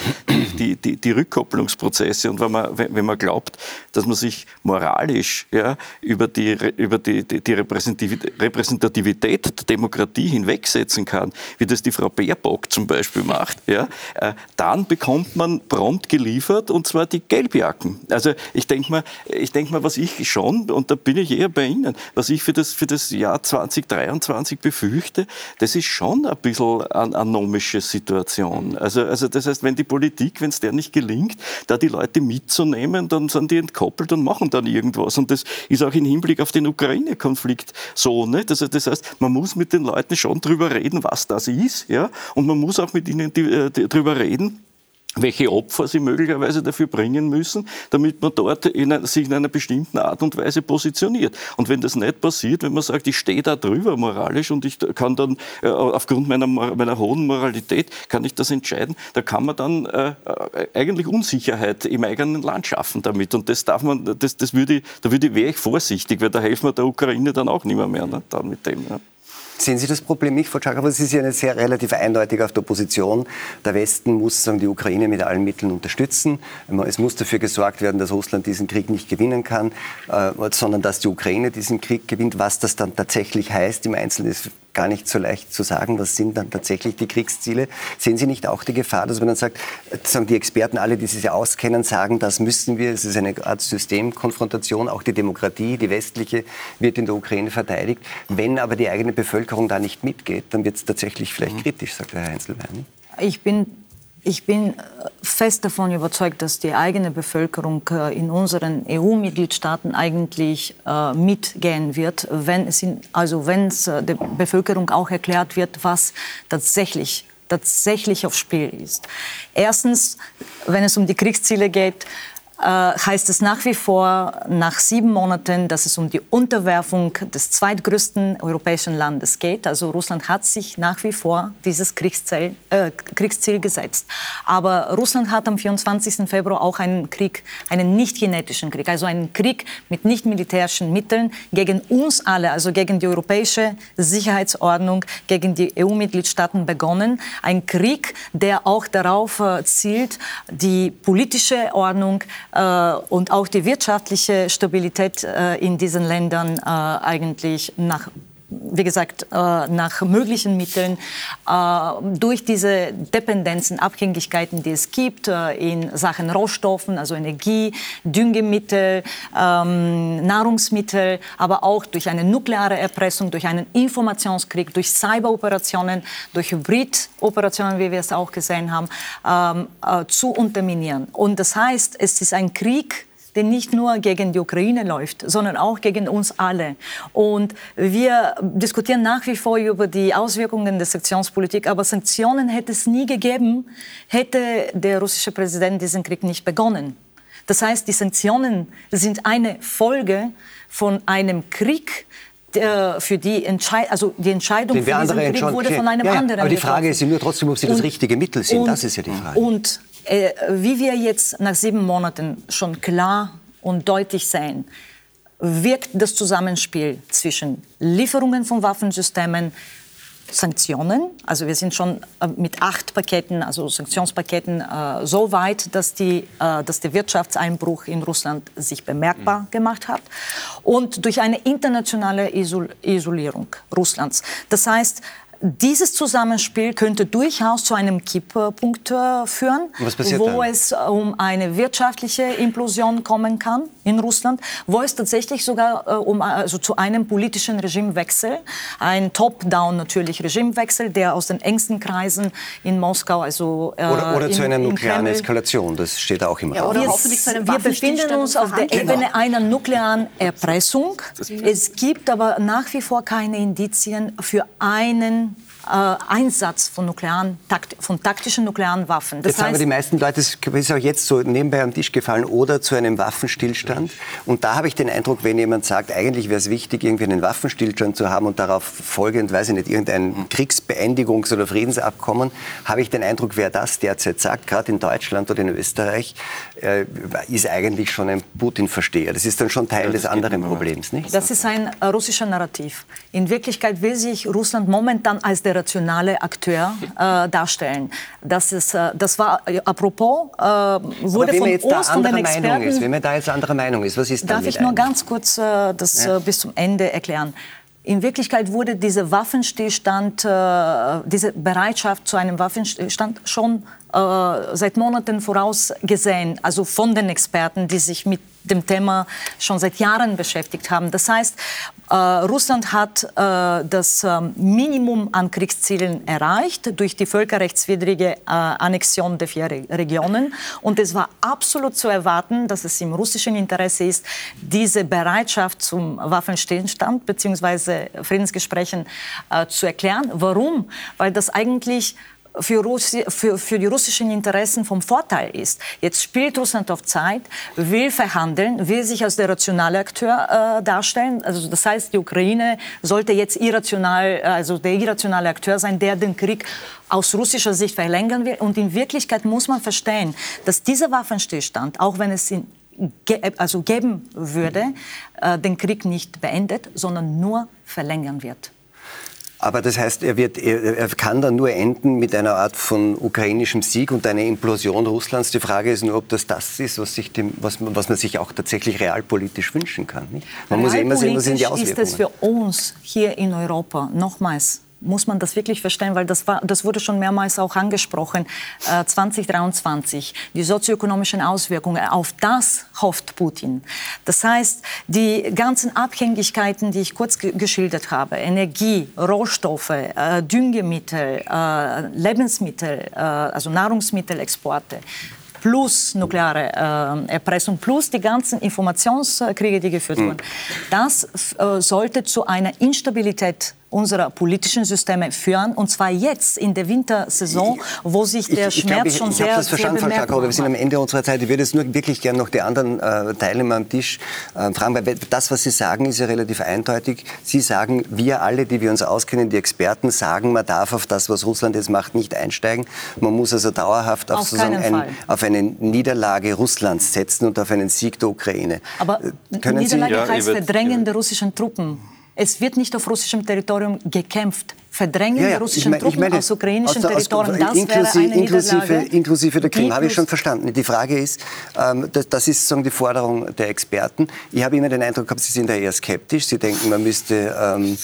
die, die, die Rückkopplung Entwicklungsprozesse. Und wenn man, wenn man glaubt, dass man sich moralisch ja, über die, über die, die, Repräsentativität der Demokratie hinwegsetzen kann, wie das die Frau Baerbock zum Beispiel macht, ja, äh, dann bekommt man prompt geliefert, und zwar die Gelbjacken. Also ich denke mal, ich mal, was ich schon, und da bin ich eher bei Ihnen, was ich für das, für das Jahr 2023 befürchte, das ist schon ein bisschen eine anomische Situation. Also, also das heißt, wenn die Politik, wenn es der nicht gelingt, da die Leute mitzunehmen, dann sind die entkoppelt und machen dann irgendwas. Und das ist auch im Hinblick auf den Ukraine-Konflikt so. Nicht? Also das heißt, man muss mit den Leuten schon drüber reden, was das ist. Ja? Und man muss auch mit ihnen äh, drüber reden, welche Opfer sie möglicherweise dafür bringen müssen, damit man dort in, sich in einer bestimmten Art und Weise positioniert. Und wenn das nicht passiert, wenn man sagt, ich stehe da drüber moralisch und ich kann dann äh, aufgrund meiner, meiner hohen Moralität kann ich das entscheiden, da kann man dann äh, äh, eigentlich Unsicherheit im eigenen Land schaffen damit. Und das darf man, das, das würde, da würde, wäre ich vorsichtig, weil da helfen wir der Ukraine dann auch nicht mehr, mehr ne, dann mit dem. Ja. Sehen Sie das Problem nicht, Frau Czakava? Es ist ja eine sehr relativ eindeutig auf der Position. Der Westen muss sagen, die Ukraine mit allen Mitteln unterstützen. Es muss dafür gesorgt werden, dass Russland diesen Krieg nicht gewinnen kann, äh, sondern dass die Ukraine diesen Krieg gewinnt. Was das dann tatsächlich heißt im Einzelnen ist gar nicht so leicht zu sagen, was sind dann tatsächlich die Kriegsziele. Sehen Sie nicht auch die Gefahr, dass man dann sagt, sagen die Experten, alle, die sich auskennen, sagen, das müssen wir, es ist eine Art Systemkonfrontation, auch die Demokratie, die westliche, wird in der Ukraine verteidigt. Wenn aber die eigene Bevölkerung da nicht mitgeht, dann wird es tatsächlich vielleicht mhm. kritisch, sagt Herr Heinzelmann. Ich bin ich bin fest davon überzeugt, dass die eigene Bevölkerung äh, in unseren EU-Mitgliedstaaten eigentlich äh, mitgehen wird, wenn es in, also wenn es äh, der Bevölkerung auch erklärt wird, was tatsächlich tatsächlich aufs Spiel ist. Erstens, wenn es um die Kriegsziele geht, äh, heißt es nach wie vor nach sieben Monaten, dass es um die Unterwerfung des zweitgrößten europäischen Landes geht. Also Russland hat sich nach wie vor dieses Kriegsziel, äh, Kriegsziel gesetzt. Aber Russland hat am 24. Februar auch einen Krieg, einen nicht genetischen Krieg, also einen Krieg mit nicht militärischen Mitteln gegen uns alle, also gegen die europäische Sicherheitsordnung, gegen die EU-Mitgliedstaaten begonnen. Ein Krieg, der auch darauf äh, zielt, die politische Ordnung äh, und auch die wirtschaftliche Stabilität äh, in diesen Ländern äh, eigentlich nach wie gesagt, nach möglichen Mitteln durch diese Dependenzen, Abhängigkeiten, die es gibt in Sachen Rohstoffen, also Energie, Düngemittel, ähm, Nahrungsmittel, aber auch durch eine nukleare Erpressung, durch einen Informationskrieg, durch Cyberoperationen, durch Hybridoperationen, wie wir es auch gesehen haben, ähm, zu unterminieren. Und das heißt, es ist ein Krieg, der nicht nur gegen die Ukraine läuft, sondern auch gegen uns alle. Und wir diskutieren nach wie vor über die Auswirkungen der Sanktionspolitik, aber Sanktionen hätte es nie gegeben, hätte der russische Präsident diesen Krieg nicht begonnen. Das heißt, die Sanktionen sind eine Folge von einem Krieg, für die, Entschei also die Entscheidung für diesen Krieg wurde von einem ja, anderen. Aber die Frage ist nur trotzdem, ob Sie das richtige Mittel sind. Und, das ist ja die Frage. Und wie wir jetzt nach sieben Monaten schon klar und deutlich sehen, wirkt das Zusammenspiel zwischen Lieferungen von Waffensystemen, Sanktionen. Also wir sind schon äh, mit acht Paketen, also Sanktionspaketen, äh, so weit, dass, die, äh, dass der Wirtschaftseinbruch in Russland sich bemerkbar mhm. gemacht hat. Und durch eine internationale Isol Isolierung Russlands. Das heißt, dieses Zusammenspiel könnte durchaus zu einem Kipppunkt äh, führen, wo dann? es äh, um eine wirtschaftliche Implosion kommen kann in Russland, wo es tatsächlich sogar äh, um also zu einem politischen Regimewechsel, ein Top-down natürlich Regimewechsel, der aus den engsten Kreisen in Moskau, also äh, oder, oder in, zu einer nuklearen Eskalation, das steht auch im ja, Raum. Wir, wir befinden uns auf der Ebene genau. einer nuklearen Erpressung. Es gibt aber nach wie vor keine Indizien für einen äh, Einsatz von, nuklearen, takt, von taktischen nuklearen Waffen. Das jetzt heißt, haben die meisten Leute, das ist auch jetzt so nebenbei am Tisch gefallen, oder zu einem Waffenstillstand. Und da habe ich den Eindruck, wenn jemand sagt, eigentlich wäre es wichtig, irgendwie einen Waffenstillstand zu haben und darauf folgend, weiß ich nicht, irgendein Kriegsbeendigungs- oder Friedensabkommen, habe ich den Eindruck, wer das derzeit sagt, gerade in Deutschland oder in Österreich, äh, ist eigentlich schon ein Putin-Versteher. Das ist dann schon Teil ja, des anderen Problems, nicht? Das ist ein äh, russischer Narrativ. In Wirklichkeit will sich Russland momentan als der rationale Akteur äh, darstellen. Das, ist, äh, das war, äh, apropos, äh, wurde von uns, von den Experten... Ist, wenn man da jetzt anderer Meinung ist, was ist Darf ich nur ganz kurz äh, das ja. Äh, bis zum Ende erklären? In Wirklichkeit wurde dieser Waffenstillstand, diese Bereitschaft zu einem Waffenstillstand schon seit Monaten vorausgesehen, also von den Experten, die sich mit dem Thema schon seit Jahren beschäftigt haben. Das heißt, äh, Russland hat äh, das äh, Minimum an Kriegszielen erreicht durch die völkerrechtswidrige äh, Annexion der vier Re Regionen. Und es war absolut zu erwarten, dass es im russischen Interesse ist, diese Bereitschaft zum Waffenstillstand bzw. Friedensgesprächen äh, zu erklären. Warum? Weil das eigentlich für, Russi für, für, die russischen Interessen vom Vorteil ist. Jetzt spielt Russland auf Zeit, will verhandeln, will sich als der rationale Akteur äh, darstellen. Also das heißt, die Ukraine sollte jetzt irrational, also der irrationale Akteur sein, der den Krieg aus russischer Sicht verlängern will. Und in Wirklichkeit muss man verstehen, dass dieser Waffenstillstand, auch wenn es in also geben würde, äh, den Krieg nicht beendet, sondern nur verlängern wird. Aber das heißt, er, wird, er, er, kann dann nur enden mit einer Art von ukrainischem Sieg und einer Implosion Russlands. Die Frage ist nur, ob das das ist, was, sich dem, was, was man sich auch tatsächlich realpolitisch wünschen kann. Nicht? Man muss ja immer sehen, was sind die Auswirkungen. ist es für uns hier in Europa nochmals muss man das wirklich verstehen, weil das, war, das wurde schon mehrmals auch angesprochen, äh, 2023, die sozioökonomischen Auswirkungen, auf das hofft Putin. Das heißt, die ganzen Abhängigkeiten, die ich kurz geschildert habe, Energie, Rohstoffe, äh, Düngemittel, äh, Lebensmittel, äh, also Nahrungsmittelexporte, plus nukleare äh, Erpressung, plus die ganzen Informationskriege, die geführt mhm. wurden. Das äh, sollte zu einer Instabilität unserer politischen Systeme führen. Und zwar jetzt in der Wintersaison, wo sich der ich, ich, Schmerz ich, schon ich, sehr, ich das verstanden, sehr Frau Krakau, Wir sind am Ende unserer Zeit. Ich würde jetzt nur wirklich gerne noch die anderen äh, Teilnehmer am Tisch äh, fragen, weil das, was Sie sagen, ist ja relativ eindeutig. Sie sagen, wir alle, die wir uns auskennen, die Experten, sagen, man darf auf das, was Russland jetzt macht, nicht einsteigen. Man muss also dauerhaft auf, auf, sozusagen ein, auf eine Niederlage Russlands setzen und auf einen Sieg der Ukraine. Aber äh, Können Niederlage Sie, heißt ja, Verdrängen der russischen Truppen. Es wird nicht auf russischem Territorium gekämpft. Verdrängen ja, ja. der russischen ich mein, Truppen meine, aus ukrainischem aus, Territorium, das inklusive, wäre eine inklusive, inklusive der Krim, habe ich schon verstanden. Die Frage ist, ähm, das, das, ist sozusagen die Forderung der Experten. Ich habe immer den Eindruck gehabt, Sie sind da eher skeptisch. Sie denken, man müsste... Ähm,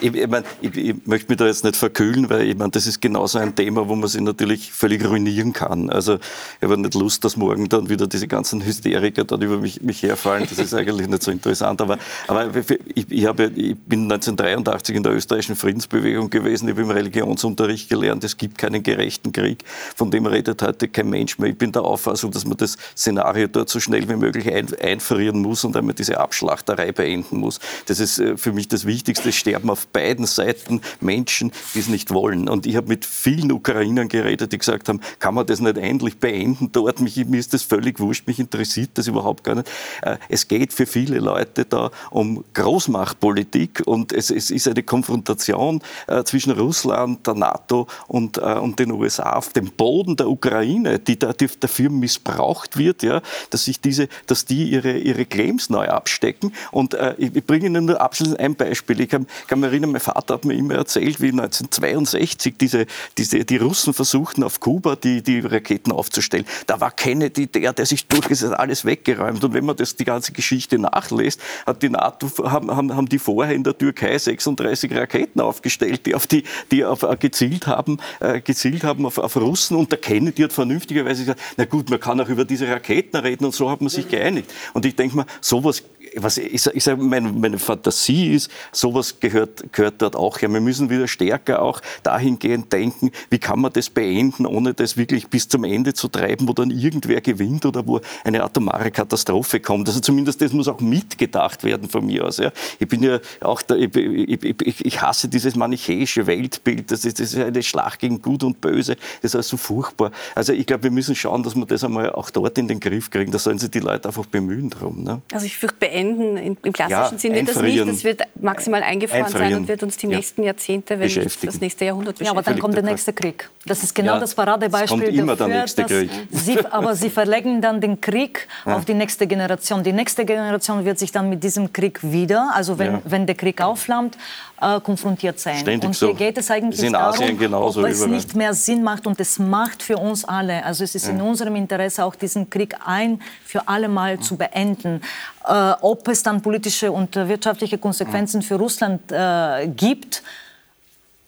ich, ich, mein, ich, ich, möchte mich da jetzt nicht verkühlen, weil ich mein, das ist genauso ein Thema, wo man sich natürlich völlig ruinieren kann. Also ich habe nicht Lust, dass morgen dann wieder diese ganzen Hysteriker dann über mich, mich herfallen. Das ist eigentlich nicht so interessant. Aber, aber ich, ich, habe, ich bin 1983 in der österreichischen Friedensbewegung gewesen. Ich habe im Religionsunterricht gelernt, es gibt keinen gerechten Krieg. Von dem redet heute kein Mensch mehr. Ich bin der Auffassung, dass man das Szenario dort so schnell wie möglich ein, einfrieren muss und einmal diese Abschlachterei beenden muss. Das ist äh, für mich das Wichtigste. Sterben auf beiden Seiten Menschen, die es nicht wollen. Und ich habe mit vielen Ukrainern geredet, die gesagt haben, kann man das nicht endlich beenden dort? Mich, mir ist das völlig wurscht, mich interessiert das überhaupt gar nicht. Äh, es geht für viele Leute da um Großmachtpolitik und es, es ist eine Konfrontation äh, zwischen Russland, der NATO und, äh, und den USA auf dem Boden der Ukraine, die, da, dafür missbraucht wird, ja, dass sich diese, dass die ihre, ihre Claims neu abstecken. Und ich, ich bringe Ihnen nur abschließend ein Beispiel. Ich kann, kann mich erinnern, mein Vater hat mir immer erzählt, wie 1962 diese, diese, die Russen versuchten, auf Kuba die, die Raketen aufzustellen. Da war Kennedy der, der sich durchgesetzt hat, alles weggeräumt. Und wenn man das, die ganze Geschichte nachlässt, hat die NATO, haben, haben, haben die vorher in der Türkei 36 Raketen aufgestellt, die, auf die, die auf, äh, gezielt haben, äh, gezielt haben auf, auf Russen. Und der Kennedy hat vernünftigerweise gesagt, na gut, man kann auch über diese Raketen reden. Und so hat man sich geeinigt. Und ich denke mal, sowas was ich, ich sage, meine, meine, Fantasie ist, sowas gehört, gehört dort auch her. Wir müssen wieder stärker auch dahingehend denken, wie kann man das beenden, ohne das wirklich bis zum Ende zu treiben, wo dann irgendwer gewinnt oder wo eine atomare Katastrophe kommt. Also zumindest das muss auch mitgedacht werden von mir aus. Ja. Ich bin ja auch, da, ich, ich, ich, hasse dieses manichäische Weltbild, das ist, das ist eine Schlacht gegen Gut und Böse, das ist also furchtbar. Also ich glaube, wir müssen schauen, dass wir das einmal auch dort in den Griff kriegen. Da sollen sich die Leute einfach bemühen drum. Ne? Also ich fürchte, beenden. Im klassischen ja, Sinn wird das nicht. Das wird maximal eingefahren sein und wird uns die ja. nächsten Jahrzehnte, wenn nicht das nächste Jahrhundert beschäftigen. Ja, aber dann kommt der nächste Krieg. Das ist genau ja, das Paradebeispiel kommt immer dafür, der nächste Krieg. Sie, aber Sie verlegen dann den Krieg auf die nächste Generation. Die nächste Generation wird sich dann mit diesem Krieg wieder, also wenn, wenn der Krieg aufflammt, äh, konfrontiert sein. Ständig und hier so. geht es eigentlich in darum, genauso ob es überall. nicht mehr Sinn macht und es macht für uns alle. Also es ist ja. in unserem Interesse auch diesen Krieg ein für alle Mal ja. zu beenden. Äh, ob es dann politische und wirtschaftliche Konsequenzen für Russland äh, gibt,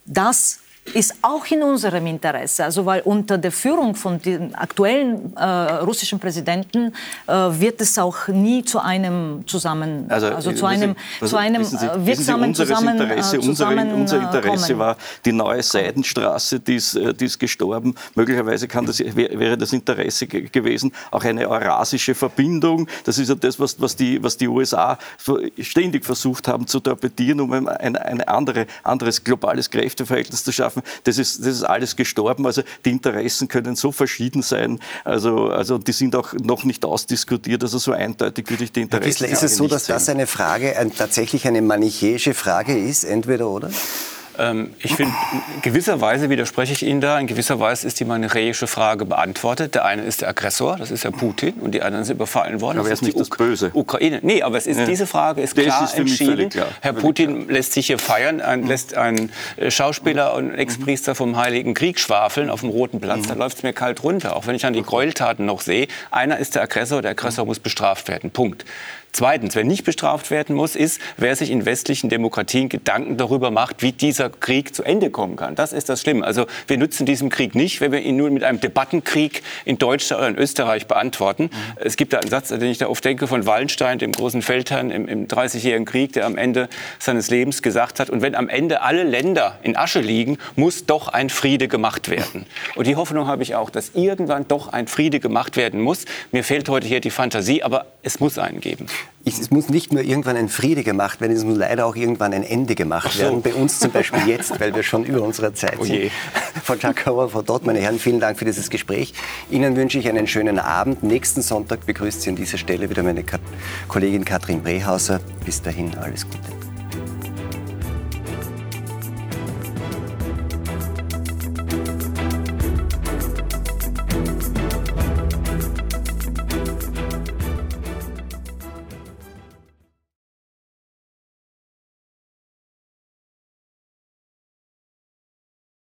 das ist auch in unserem Interesse. Also weil unter der Führung von dem aktuellen äh, russischen Präsidenten äh, wird es auch nie zu einem zusammen, also, also zu einem, Sie, zu einem Sie, äh, wirksamen Sie, zusammen, Interesse, äh, zusammen, unser, unser Interesse kommen. war die neue Seidenstraße, die ist, äh, die ist gestorben. Möglicherweise kann das, wäre das Interesse gewesen, auch eine eurasische Verbindung. Das ist ja das, was, was, die, was die USA ständig versucht haben zu torpedieren, um ein, ein, ein andere, anderes globales Kräfteverhältnis zu schaffen schaffen. Das ist, das ist alles gestorben. Also die Interessen können so verschieden sein. Also, also die sind auch noch nicht ausdiskutiert. Also so eindeutig würde ich die Interessen Herr Kissler, ist es so, dass das eine Frage, ein, tatsächlich eine manichäische Frage ist, entweder oder? Ähm, ich finde, in gewisser Weise widerspreche ich Ihnen da. In gewisser Weise ist die manichäische Frage beantwortet. Der eine ist der Aggressor, das ist ja Putin, und die anderen sind überfallen worden. Aber das er ist nicht das Böse. Ukraine. Nee, aber es ist, Ja. diese Frage ist Das klar ist entschieden. völlig klar. Herr Völlig Putin lässt sich hier feiern, ein, lässt einen äh, Schauspieler und Ex-Priester vom Heiligen Krieg schwafeln auf dem Roten Platz. Da läuft es mir kalt runter, auch wenn ich an die Gräueltaten noch sehe. Einer ist der Aggressor, der Aggressor muss bestraft werden. Punkt. Zweitens, wer nicht bestraft werden muss, ist, wer sich in westlichen Demokratien Gedanken darüber macht, wie dieser Krieg zu Ende kommen kann. Das ist das Schlimme. Also wir nutzen diesen Krieg nicht, wenn wir ihn nur mit einem Debattenkrieg in Deutschland oder in Österreich beantworten. Es gibt da einen Satz, den ich da oft denke, von Wallenstein, dem großen Feldherrn im, im 30-jährigen Krieg, der am Ende seines Lebens gesagt hat, und wenn am Ende alle Länder in Asche liegen, muss doch ein Friede gemacht werden. Und die Hoffnung habe ich auch, dass irgendwann doch ein Friede gemacht werden muss. Mir fehlt heute hier die Fantasie, aber es muss einen geben. Es muss nicht nur irgendwann ein Friede gemacht werden, es muss leider auch irgendwann ein Ende gemacht so. werden. Bei uns zum Beispiel jetzt, weil wir schon über unserer Zeit Oh sind. je. Frau Czakauer, Frau Dott, meine Herren, vielen Dank für dieses Gespräch. Ihnen wünsche ich einen schönen Abend. Nächsten Sonntag begrüßt Sie an dieser Stelle wieder meine Kollegin Katrin Brehauser. Bis dahin alles Gute.